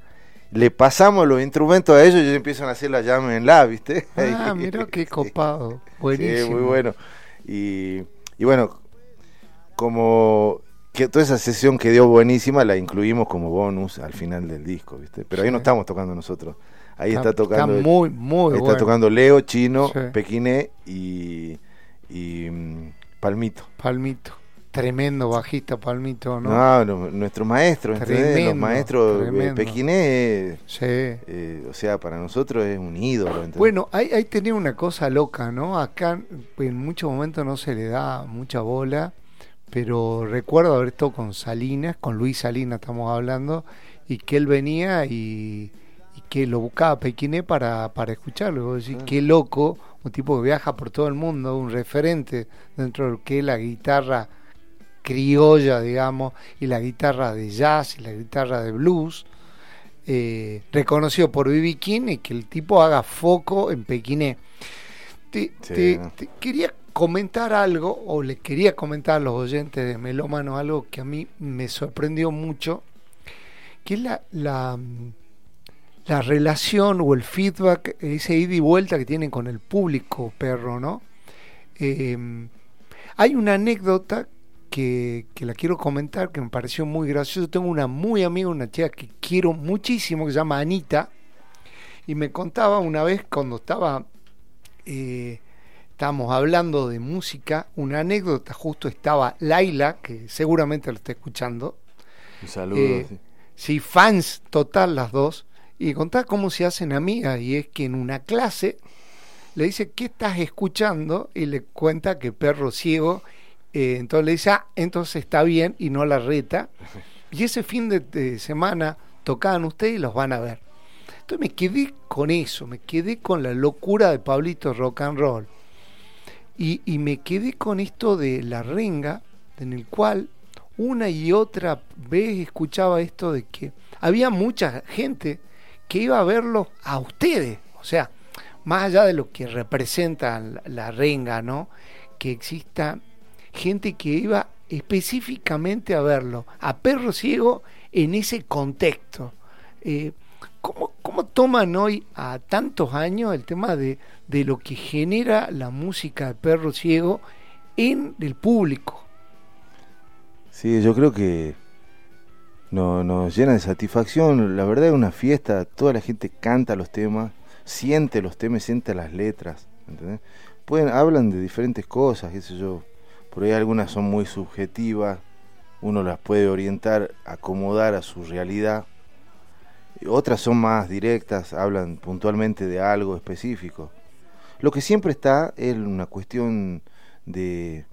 le pasamos los instrumentos a ellos y ellos empiezan a hacer la llama en la, ¿viste? Ah, mira qué copado. Buenísimo. Sí, muy bueno. Y, y bueno, como que toda esa sesión que dio buenísima la incluimos como bonus al final del disco, ¿viste? Pero ahí no estamos tocando nosotros. Ahí está, tocando. Está muy, muy Está tocando Leo, Chino, Pequiné y, y mm, Palmito. Palmito. Tremendo bajista Palmito, ¿no? No, nuestro maestro, tremendo, los maestros eh, Pequiné, sí. Eh, o sea, para nosotros es un ídolo. Bueno, ahí, ahí tenía una cosa loca, ¿no? Acá en muchos momentos no se le da mucha bola, pero recuerdo haber estado con Salinas, con Luis Salinas estamos hablando, y que él venía y, que lo buscaba Pequiné para, para escucharlo. Decir, qué loco, un tipo que viaja por todo el mundo, un referente dentro de lo que es la guitarra criolla, digamos, y la guitarra de jazz y la guitarra de blues, eh, reconocido por B.B. King y que el tipo haga foco en Pequiné. Te, quería comentar algo, o le quería comentar a los oyentes de Melómano algo que a mí me sorprendió mucho, que es la, la, la relación o el feedback, ese ida y vuelta que tienen con el público perro, ¿no? Eh, hay una anécdota que, la quiero comentar, que me pareció muy gracioso. Tengo una muy amiga, una chica que quiero muchísimo, que se llama Anita, y me contaba una vez cuando estaba, eh, estábamos hablando de música, una anécdota, justo estaba Laila, que seguramente lo está escuchando. Un saludo. Eh, sí. fans total las dos, y contaba cómo se hacen amigas, y es que en una clase le dice, ¿qué estás escuchando? Y le cuenta que Perro Ciego eh, entonces le dice, ah, entonces está bien y no la reta. Y ese fin de, semana tocaban ustedes y los van a ver. Entonces me quedé con eso, me quedé con la locura de Pablito Rock and Roll. Y, me quedé con esto de la renga, en el cual una y otra vez escuchaba esto de que había mucha gente que iba a verlos a ustedes. O sea, más allá de lo que representa la renga, ¿no? Que exista gente que iba específicamente a verlo, a Perro Ciego en ese contexto. Eh, ¿cómo, toman hoy a tantos años el tema de, de, lo que genera la música de Perro Ciego en el público? Sí, yo creo que nos, nos llena de satisfacción. La verdad es una fiesta, toda la gente canta los temas, siente los temas, siente las letras. Pueden, hablan de diferentes cosas, qué sé yo, por ahí algunas son muy subjetivas, uno las puede orientar, acomodar a su realidad. Otras son más directas, hablan puntualmente de algo específico. Lo que siempre está es una cuestión de,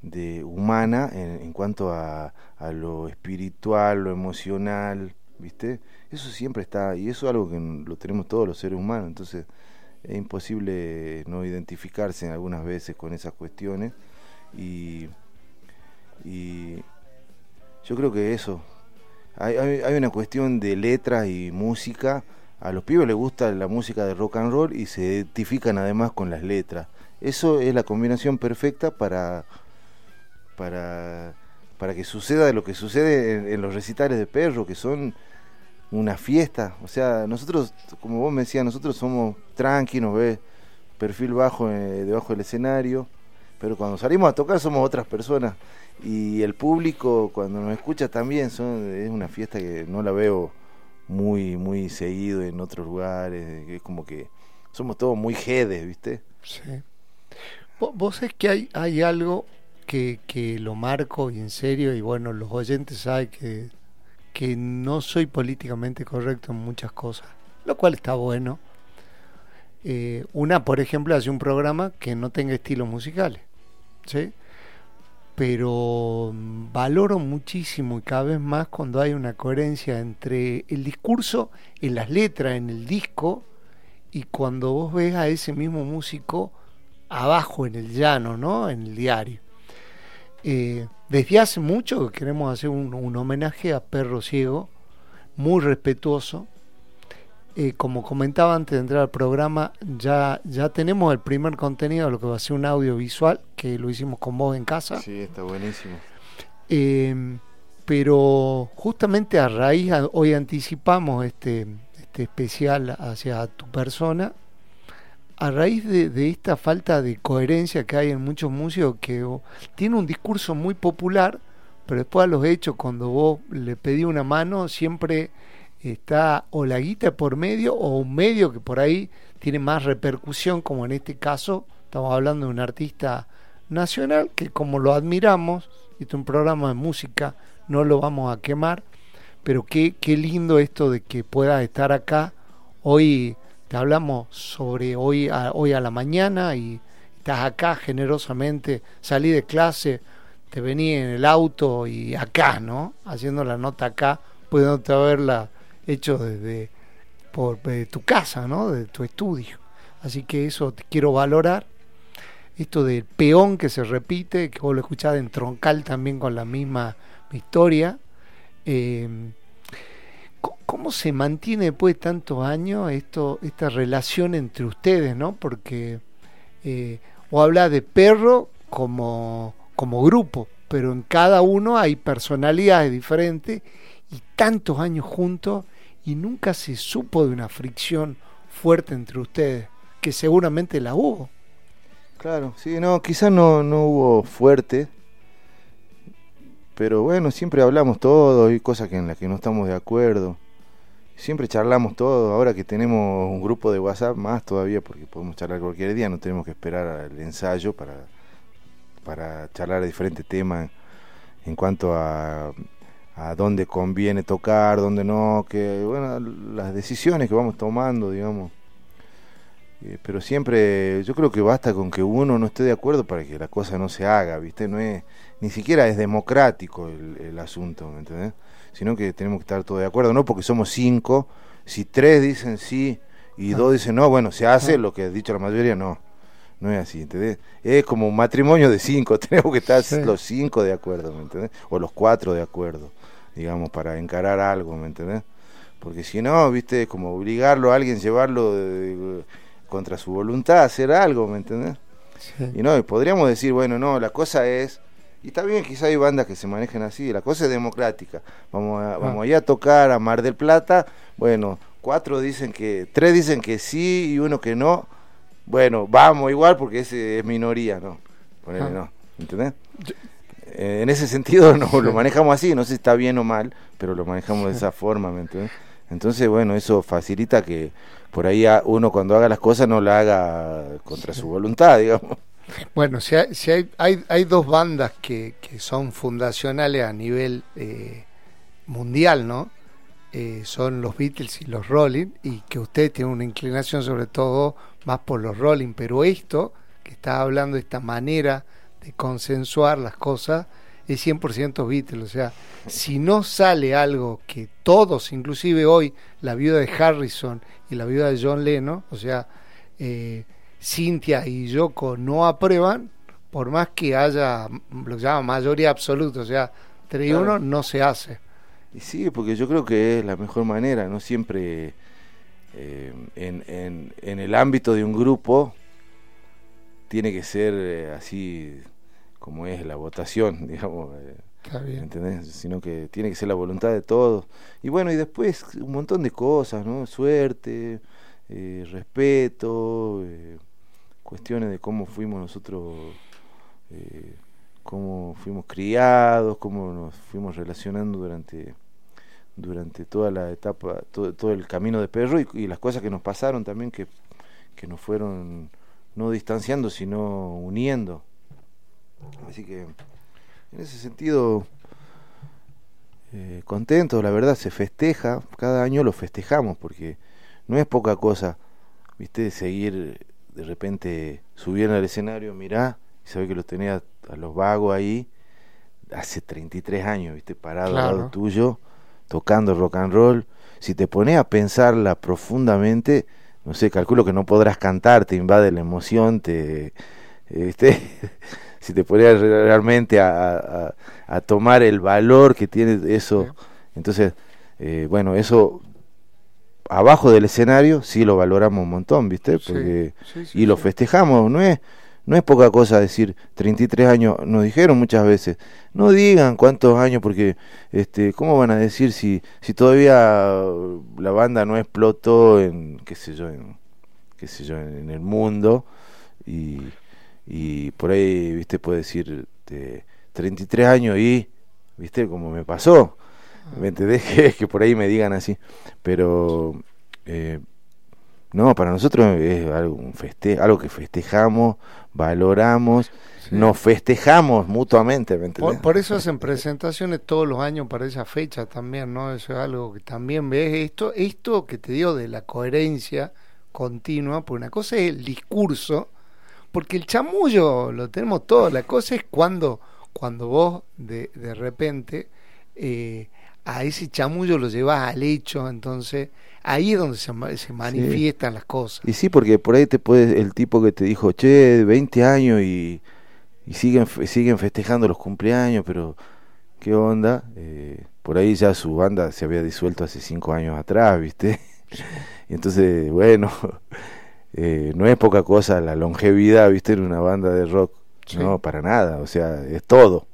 de humana en, cuanto a, a, lo espiritual, lo emocional, ¿viste? Eso siempre está, y eso es algo que lo tenemos todos los seres humanos, entonces es imposible no identificarse algunas veces con esas cuestiones y, yo creo que eso. Hay, hay, una cuestión de letras y música. A los pibes les gusta la música de rock and roll y se identifican además con las letras. Eso es la combinación perfecta para, para, para que suceda lo que sucede en, los recitales de perro, que son una fiesta. O sea, nosotros, como vos me decías, nosotros somos tranqui, nos ves perfil bajo eh, debajo del escenario pero cuando salimos a tocar somos otras personas y el público cuando nos escucha también son, es una fiesta que no la veo muy muy seguido en otros lugares, es como que somos todos muy jedes, ¿viste? Sí. Vos es que hay, hay algo que, que lo marco y en serio, y bueno, los oyentes saben que, que no soy políticamente correcto en muchas cosas, lo cual está bueno. Eh, una, por ejemplo, hace un programa que no tenga estilos musicales. ¿Sí? pero mm, valoro muchísimo y cada vez más cuando hay una coherencia entre el discurso en las letras, en el disco, y cuando vos ves a ese mismo músico abajo en el llano, ¿no? En el diario. eh, desde hace mucho queremos hacer un, homenaje a Perro Ciego, muy respetuoso. Eh, como comentaba antes de entrar al programa, ya, ya tenemos el primer contenido de lo que va a ser un audiovisual, que lo hicimos con vos en casa. Sí, está buenísimo. Eh, pero justamente a raíz, hoy anticipamos este, este especial hacia tu persona, a raíz de, esta falta de coherencia que hay en muchos músicos que tiene un discurso muy popular, pero después a los hechos, cuando vos le pedí una mano, siempre está o la guita por medio o un medio que por ahí tiene más repercusión, como en este caso, estamos hablando de un artista nacional que como lo admiramos, y es un programa de música, no lo vamos a quemar, pero qué, qué lindo esto de que pueda estar acá hoy te hablamos sobre hoy a, hoy a la mañana y estás acá generosamente, salí de clase, te vení en el auto y acá, ¿no? Haciendo la nota acá, pudiéndote haberla hecho desde por tu casa, ¿no? De tu estudio. Así que eso te quiero valorar. Esto del peón que se repite, que vos lo escuchás en Troncal también con la misma historia. Eh, ¿Cómo se mantiene después de tantos años esto, esta relación entre ustedes, no? Porque eh, o habla de perro como, como grupo, pero en cada uno hay personalidades diferentes y tantos años juntos y nunca se supo de una fricción fuerte entre ustedes, que seguramente la hubo. Claro, sí, no, quizás no, no hubo fuerte, pero bueno, siempre hablamos todo, hay cosas que en las que no estamos de acuerdo siempre charlamos todo, ahora que tenemos un grupo de WhatsApp más todavía, porque podemos charlar cualquier día, no tenemos que esperar al ensayo para, para charlar de diferentes temas en cuanto a, a dónde conviene tocar, dónde no, que bueno, las decisiones que vamos tomando, digamos. Eh, pero siempre, yo creo que basta con que uno no esté de acuerdo para que la cosa no se haga, ¿viste? No es, ni siquiera es democrático el, el asunto, ¿me entendés? sino que tenemos que estar todos de acuerdo, no porque somos cinco, si tres dicen sí y dos dicen no, bueno, se hace lo que ha dicho la mayoría, no, no es así, ¿entendés? Es como un matrimonio de cinco, tenemos que estar los cinco de acuerdo, ¿me entendés? O los cuatro de acuerdo, digamos, para encarar algo, ¿me entendés? Porque si no, viste, es como obligarlo a alguien, llevarlo contra su voluntad a hacer algo, ¿me entendés? Y no, podríamos decir, bueno, no, la cosa es y está bien, quizá hay bandas que se manejen así, la cosa es democrática. Vamos a, ah. vamos allá a tocar a Mar del Plata, bueno, cuatro dicen que, tres dicen que sí y uno que no. Bueno, vamos igual porque ese es minoría, ¿no? Ponele, ah. no, ¿entendés? Eh, en ese sentido no, lo manejamos así, no sé si está bien o mal, pero lo manejamos de esa forma, ¿me entiendes? Entonces, bueno, eso facilita que por ahí uno cuando haga las cosas no la haga contra su voluntad, digamos. Bueno, si hay, si hay, hay, dos bandas que, que, son fundacionales a nivel eh, mundial, ¿no? Eh, son los Beatles y los Rolling, y que usted tiene una inclinación sobre todo más por los Rolling, pero esto, que está hablando de esta manera de consensuar las cosas, es 100% Beatles. O sea, si no sale algo que todos, inclusive hoy, la viuda de Harrison y la viuda de John Lennon, o sea, eh, Cintia y Yoko no aprueban, por más que haya lo que llama mayoría absoluta, o sea, 3 y 1 no se hace. Y sí, porque yo creo que es la mejor manera, no siempre eh, en, en, en, el ámbito de un grupo tiene que ser eh, así como es la votación, digamos. Eh, ¿entendés? Sino que tiene que ser la voluntad de todos. Y bueno, y después un montón de cosas, ¿no? Suerte, respeto, cuestiones de cómo fuimos nosotros, eh, cómo fuimos criados, cómo nos fuimos relacionando durante durante toda la etapa, todo, el camino de perro y, las cosas que nos pasaron también que, que nos fueron no distanciando sino uniendo. Así que en ese sentido eh, contento, la verdad se festeja, cada año lo festejamos porque no es poca cosa, viste, seguir de repente subieron al escenario, mirá, y sabés que los tenía a los vagos ahí hace 33 años, viste, parado al lado tuyo, tocando rock and roll. Si te pones a pensarla profundamente, no sé, calculo que no podrás cantar, te invade la emoción, te, ¿viste? si te ponías realmente a, tomar el valor que tiene eso, entonces, eh, bueno, eso abajo del escenario sí lo valoramos un montón, ¿viste? Porque, y lo festejamos, no es no es poca cosa decir 33 años, nos dijeron muchas veces, no digan cuántos años porque este cómo van a decir si si todavía la banda no explotó en qué sé yo en qué sé yo en, el mundo y, y por ahí, viste, puede decir 33 años y viste como me pasó. ¿Me entendés? Que, que por ahí me digan así, pero eh, no, para nosotros es algo, un feste algo que festejamos, valoramos, nos festejamos mutuamente. por, eso hacen presentaciones todos los años para esa fecha también, ¿no? Eso es algo que también ves. Esto, esto que te digo de la coherencia continua, porque una cosa es el discurso, porque el chamullo lo tenemos todo, la cosa es cuando, cuando vos de, de repente eh, a ese chamullo lo llevas al hecho, entonces ahí es donde se, se manifiestan las cosas. Y sí, porque por ahí te puede, el tipo que te dijo, che, 20 años y, y siguen, siguen festejando los cumpleaños, pero ¿qué onda? Eh, por ahí ya su banda se había disuelto hace 5 años atrás, ¿viste? y entonces, bueno, eh, no es poca cosa la longevidad, ¿viste? En una banda de rock. No, para nada, o sea, es todo.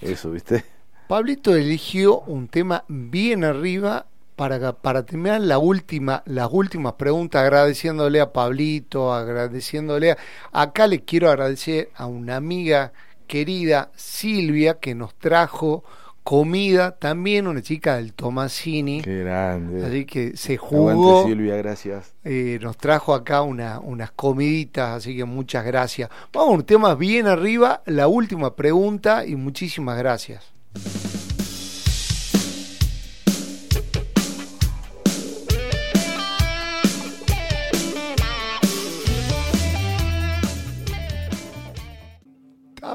Eso, ¿viste? Pablito eligió un tema bien arriba para, para terminar la última, las últimas preguntas, agradeciéndole a Pablito, agradeciéndole a... Acá le quiero agradecer a una amiga querida, Silvia, que nos trajo comida, también una chica del Tomasini. Qué grande. Así que se jugó. Silvia, gracias. Eh, nos trajo acá una, unas comiditas, así que muchas gracias. Vamos un tema bien arriba, la última pregunta y muchísimas gracias.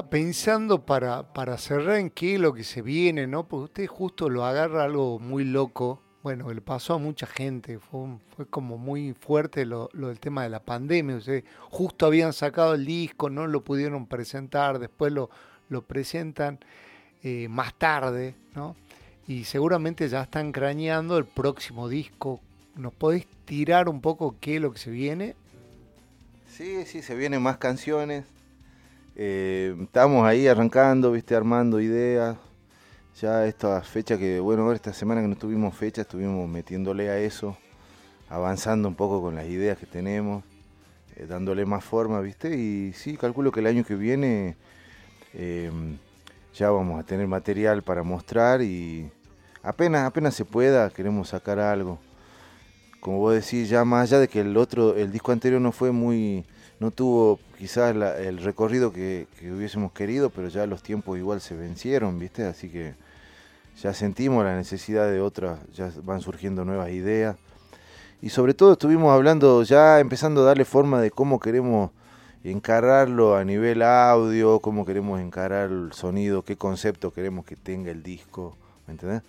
Pensando para, para cerrar en qué lo que se viene, ¿no? Porque usted justo lo agarra algo muy loco. Bueno, le pasó a mucha gente, fue, fue como muy fuerte lo, del tema de la pandemia. Ustedes justo habían sacado el disco, no lo pudieron presentar, después lo, lo presentan eh, más tarde, ¿no? Y seguramente ya están craneando el próximo disco. ¿Nos podés tirar un poco qué es lo que se viene? Sí, sí, se vienen más canciones eh, estamos ahí arrancando, viste, armando ideas. Ya esta fecha que, bueno, esta semana que no tuvimos fecha, estuvimos metiéndole a eso, avanzando un poco con las ideas que tenemos, eh, dándole más forma, viste. Y sí, calculo que el año que viene em, ya vamos a tener material para mostrar y apenas, apenas se pueda, queremos sacar algo. Como vos decís, ya más allá de que el otro, el disco anterior no fue muy no tuvo quizás el recorrido que, hubiésemos querido, pero ya los tiempos igual se vencieron, ¿viste? Así que ya sentimos la necesidad de otras, ya van surgiendo nuevas ideas. Y sobre todo estuvimos hablando, ya empezando a darle forma de cómo queremos encararlo a nivel audio, cómo queremos encarar el sonido, qué concepto queremos que tenga el disco, ¿me entendés?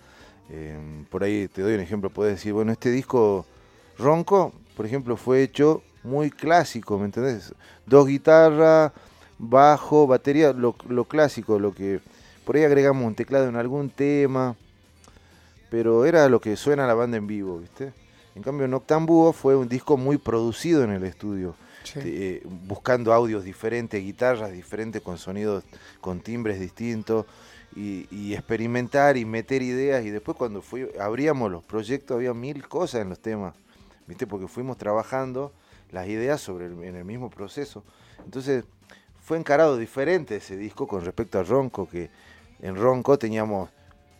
Eh, por ahí te doy un ejemplo, puedes decir, bueno, este disco Ronco, por ejemplo, fue hecho muy clásico, ¿me entendés? Dos guitarras, bajo, batería, lo, clásico, lo que por ahí agregamos un teclado en algún tema, pero era lo que suena la banda en vivo, ¿viste? En cambio, Noctambuo fue un disco muy producido en el estudio, eh, buscando audios diferentes, guitarras diferentes, con sonidos, con timbres distintos, y, experimentar y meter ideas. Y después, cuando fui, abríamos los proyectos, había mil cosas en los temas, ¿viste? Porque fuimos trabajando las ideas sobre el, en el mismo proceso. Entonces fue encarado diferente ese disco con respecto a Ronco, que en Ronco teníamos,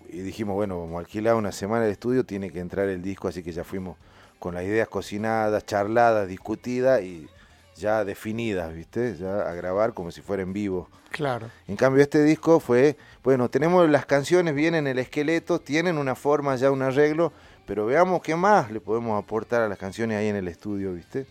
y dijimos, bueno, vamos a alquilar una semana de estudio, tiene que entrar el disco, así que ya fuimos con las ideas cocinadas, charladas, discutidas y ya definidas, ¿viste? Ya a grabar como si fuera en vivo. Claro. En cambio, este disco fue, bueno, tenemos las canciones bien en el esqueleto, tienen una forma, ya un arreglo, pero veamos qué más le podemos aportar a las canciones ahí en el estudio, ¿viste?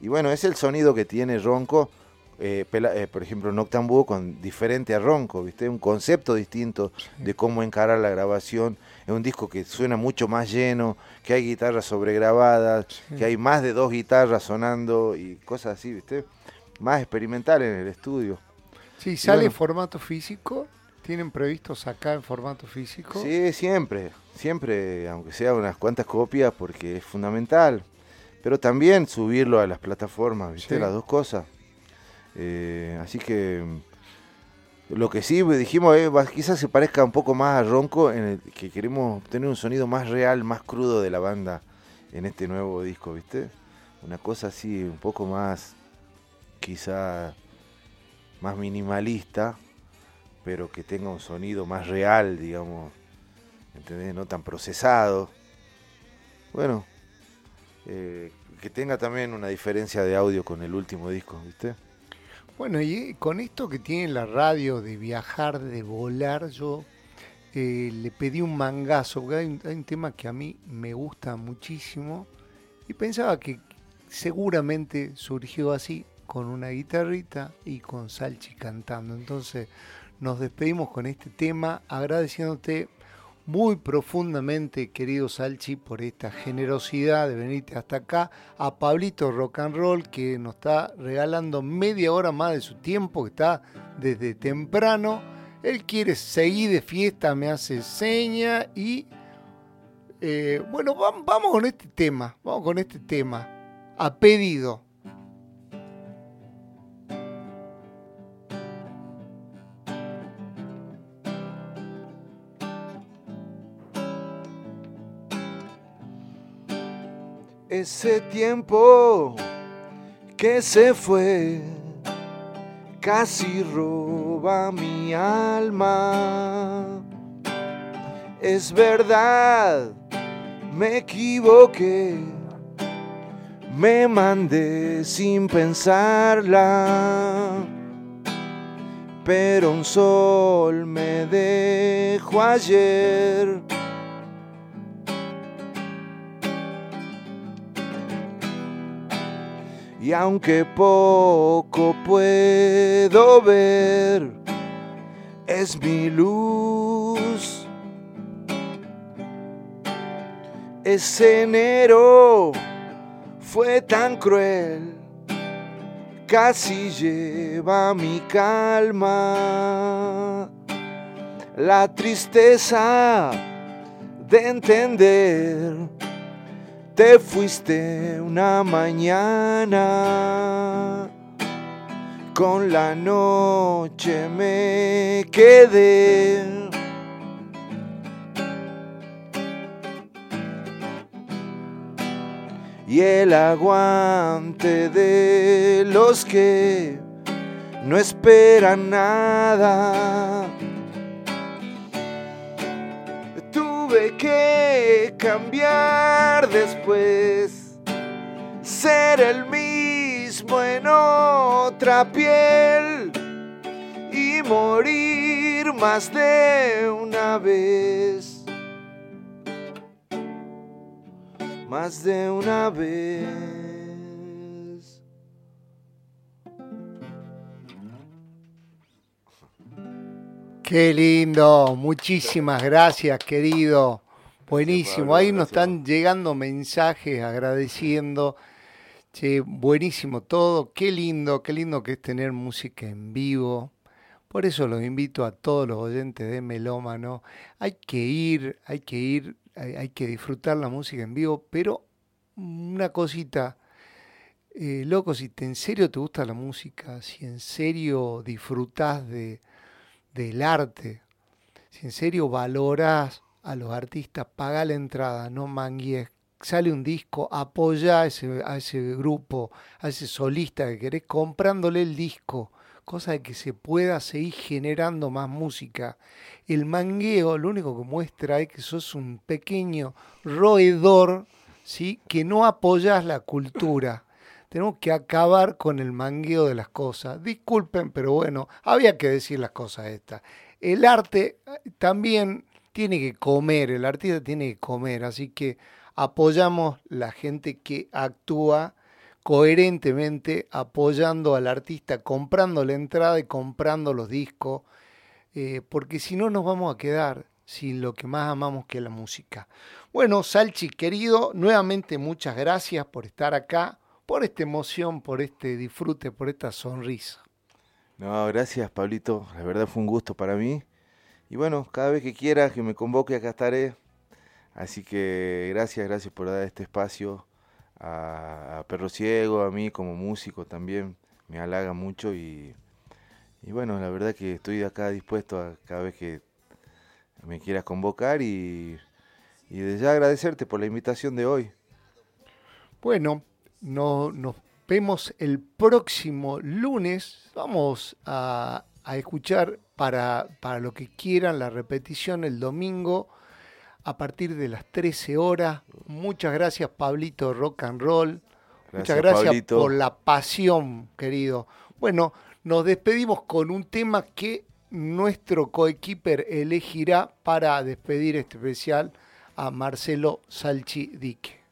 Y bueno, es el sonido que tiene Ronco, eh, eh, por ejemplo, Noctambuo con diferente a Ronco, ¿viste? Un concepto distinto de cómo encarar la grabación. Es un disco que suena mucho más lleno, que hay guitarras sobregrabadas, que hay más de dos guitarras sonando y cosas así, ¿viste? Más experimental en el estudio. Sí, ¿sale en formato físico? ¿Tienen previstos acá en formato físico? Sí, siempre, siempre, aunque sea unas cuantas copias, porque es fundamental. Pero también subirlo a las plataformas, ¿viste? Las dos cosas. Eh, así que lo que sí dijimos es, quizás se parezca un poco más a Ronco, en el que queremos tener un sonido más real, más crudo de la banda en este nuevo disco, ¿viste? Una cosa así, un poco más, quizá más minimalista, pero que tenga un sonido más real, digamos, ¿entendés? No tan procesado. Bueno, eh, que tenga también una diferencia de audio con el último disco, ¿viste? Bueno, y con esto que tiene la radio de viajar, de volar, yo eh, le pedí un mangazo, porque hay un, tema que a mí me gusta muchísimo y pensaba que seguramente surgió así, con una guitarrita y con Salchi cantando. Entonces, nos despedimos con este tema agradeciéndote muy profundamente, querido Salchi, por esta generosidad de venirte hasta acá. A Pablito Rock and Roll, que nos está regalando media hora más de su tiempo, que está desde temprano. Él quiere seguir de fiesta, me hace seña y... Eh, bueno, vamos con este tema, vamos con este tema. A pedido. Ese tiempo que se fue casi roba mi alma. Es verdad, me equivoqué, me mandé sin pensarla. Pero un sol me dejó ayer y aunque poco puedo ver, es mi luz. Ese enero fue tan cruel, casi lleva mi calma. La tristeza de entender te fuiste una mañana, con la noche me quedé. Y el aguante de los que no esperan nada que cambiar después, ser el mismo en otra piel y morir más de una vez. Más de una vez. Qué lindo, muchísimas gracias querido. Buenísimo, ahí nos están llegando mensajes agradeciendo. Che, buenísimo todo, qué lindo, qué lindo que es tener música en vivo. Por eso los invito a todos los oyentes de Melómano. Hay que ir, hay que ir, hay, que disfrutar la música en vivo, pero una cosita, eh, loco, si te, en serio te gusta la música, si en serio disfrutas de, del arte, si en serio valorás a los artistas, paga la entrada, no mangues, sale un disco, apoya a ese, a ese grupo, a ese solista que querés, comprándole el disco, cosa de que se pueda seguir generando más música. El mangueo lo único que muestra es que sos un pequeño roedor, ¿sí? que no apoyas la cultura tenemos que acabar con el mangueo de las cosas. Disculpen, pero bueno, había que decir las cosas estas. El arte eh, también tiene que comer, el artista tiene que comer, así que apoyamos la gente que actúa coherentemente, apoyando al artista, comprando la entrada y comprando los discos, eh, porque si no nos vamos a quedar sin lo que más amamos que la música. Bueno, Salchi querido, nuevamente muchas gracias por estar acá por esta emoción, por este disfrute, por esta sonrisa. No, gracias Pablito, la verdad fue un gusto para mí. Y bueno, cada vez que quieras que me convoque acá estaré. Así que gracias, gracias por dar este espacio a, Perro Ciego, a mí como músico también. Me halaga mucho y, y bueno, la verdad que estoy acá dispuesto a cada vez que me quieras convocar y, y desde ya agradecerte por la invitación de hoy. Bueno, no, nos vemos el próximo lunes. Vamos a, escuchar para, para lo que quieran la repetición el domingo a partir de las 13 horas. Muchas gracias, Pablito Rock and Roll. Muchas gracias por la pasión, querido. Bueno, nos despedimos con un tema que nuestro coequiper elegirá para despedir este especial a Marcelo Salchi Dique.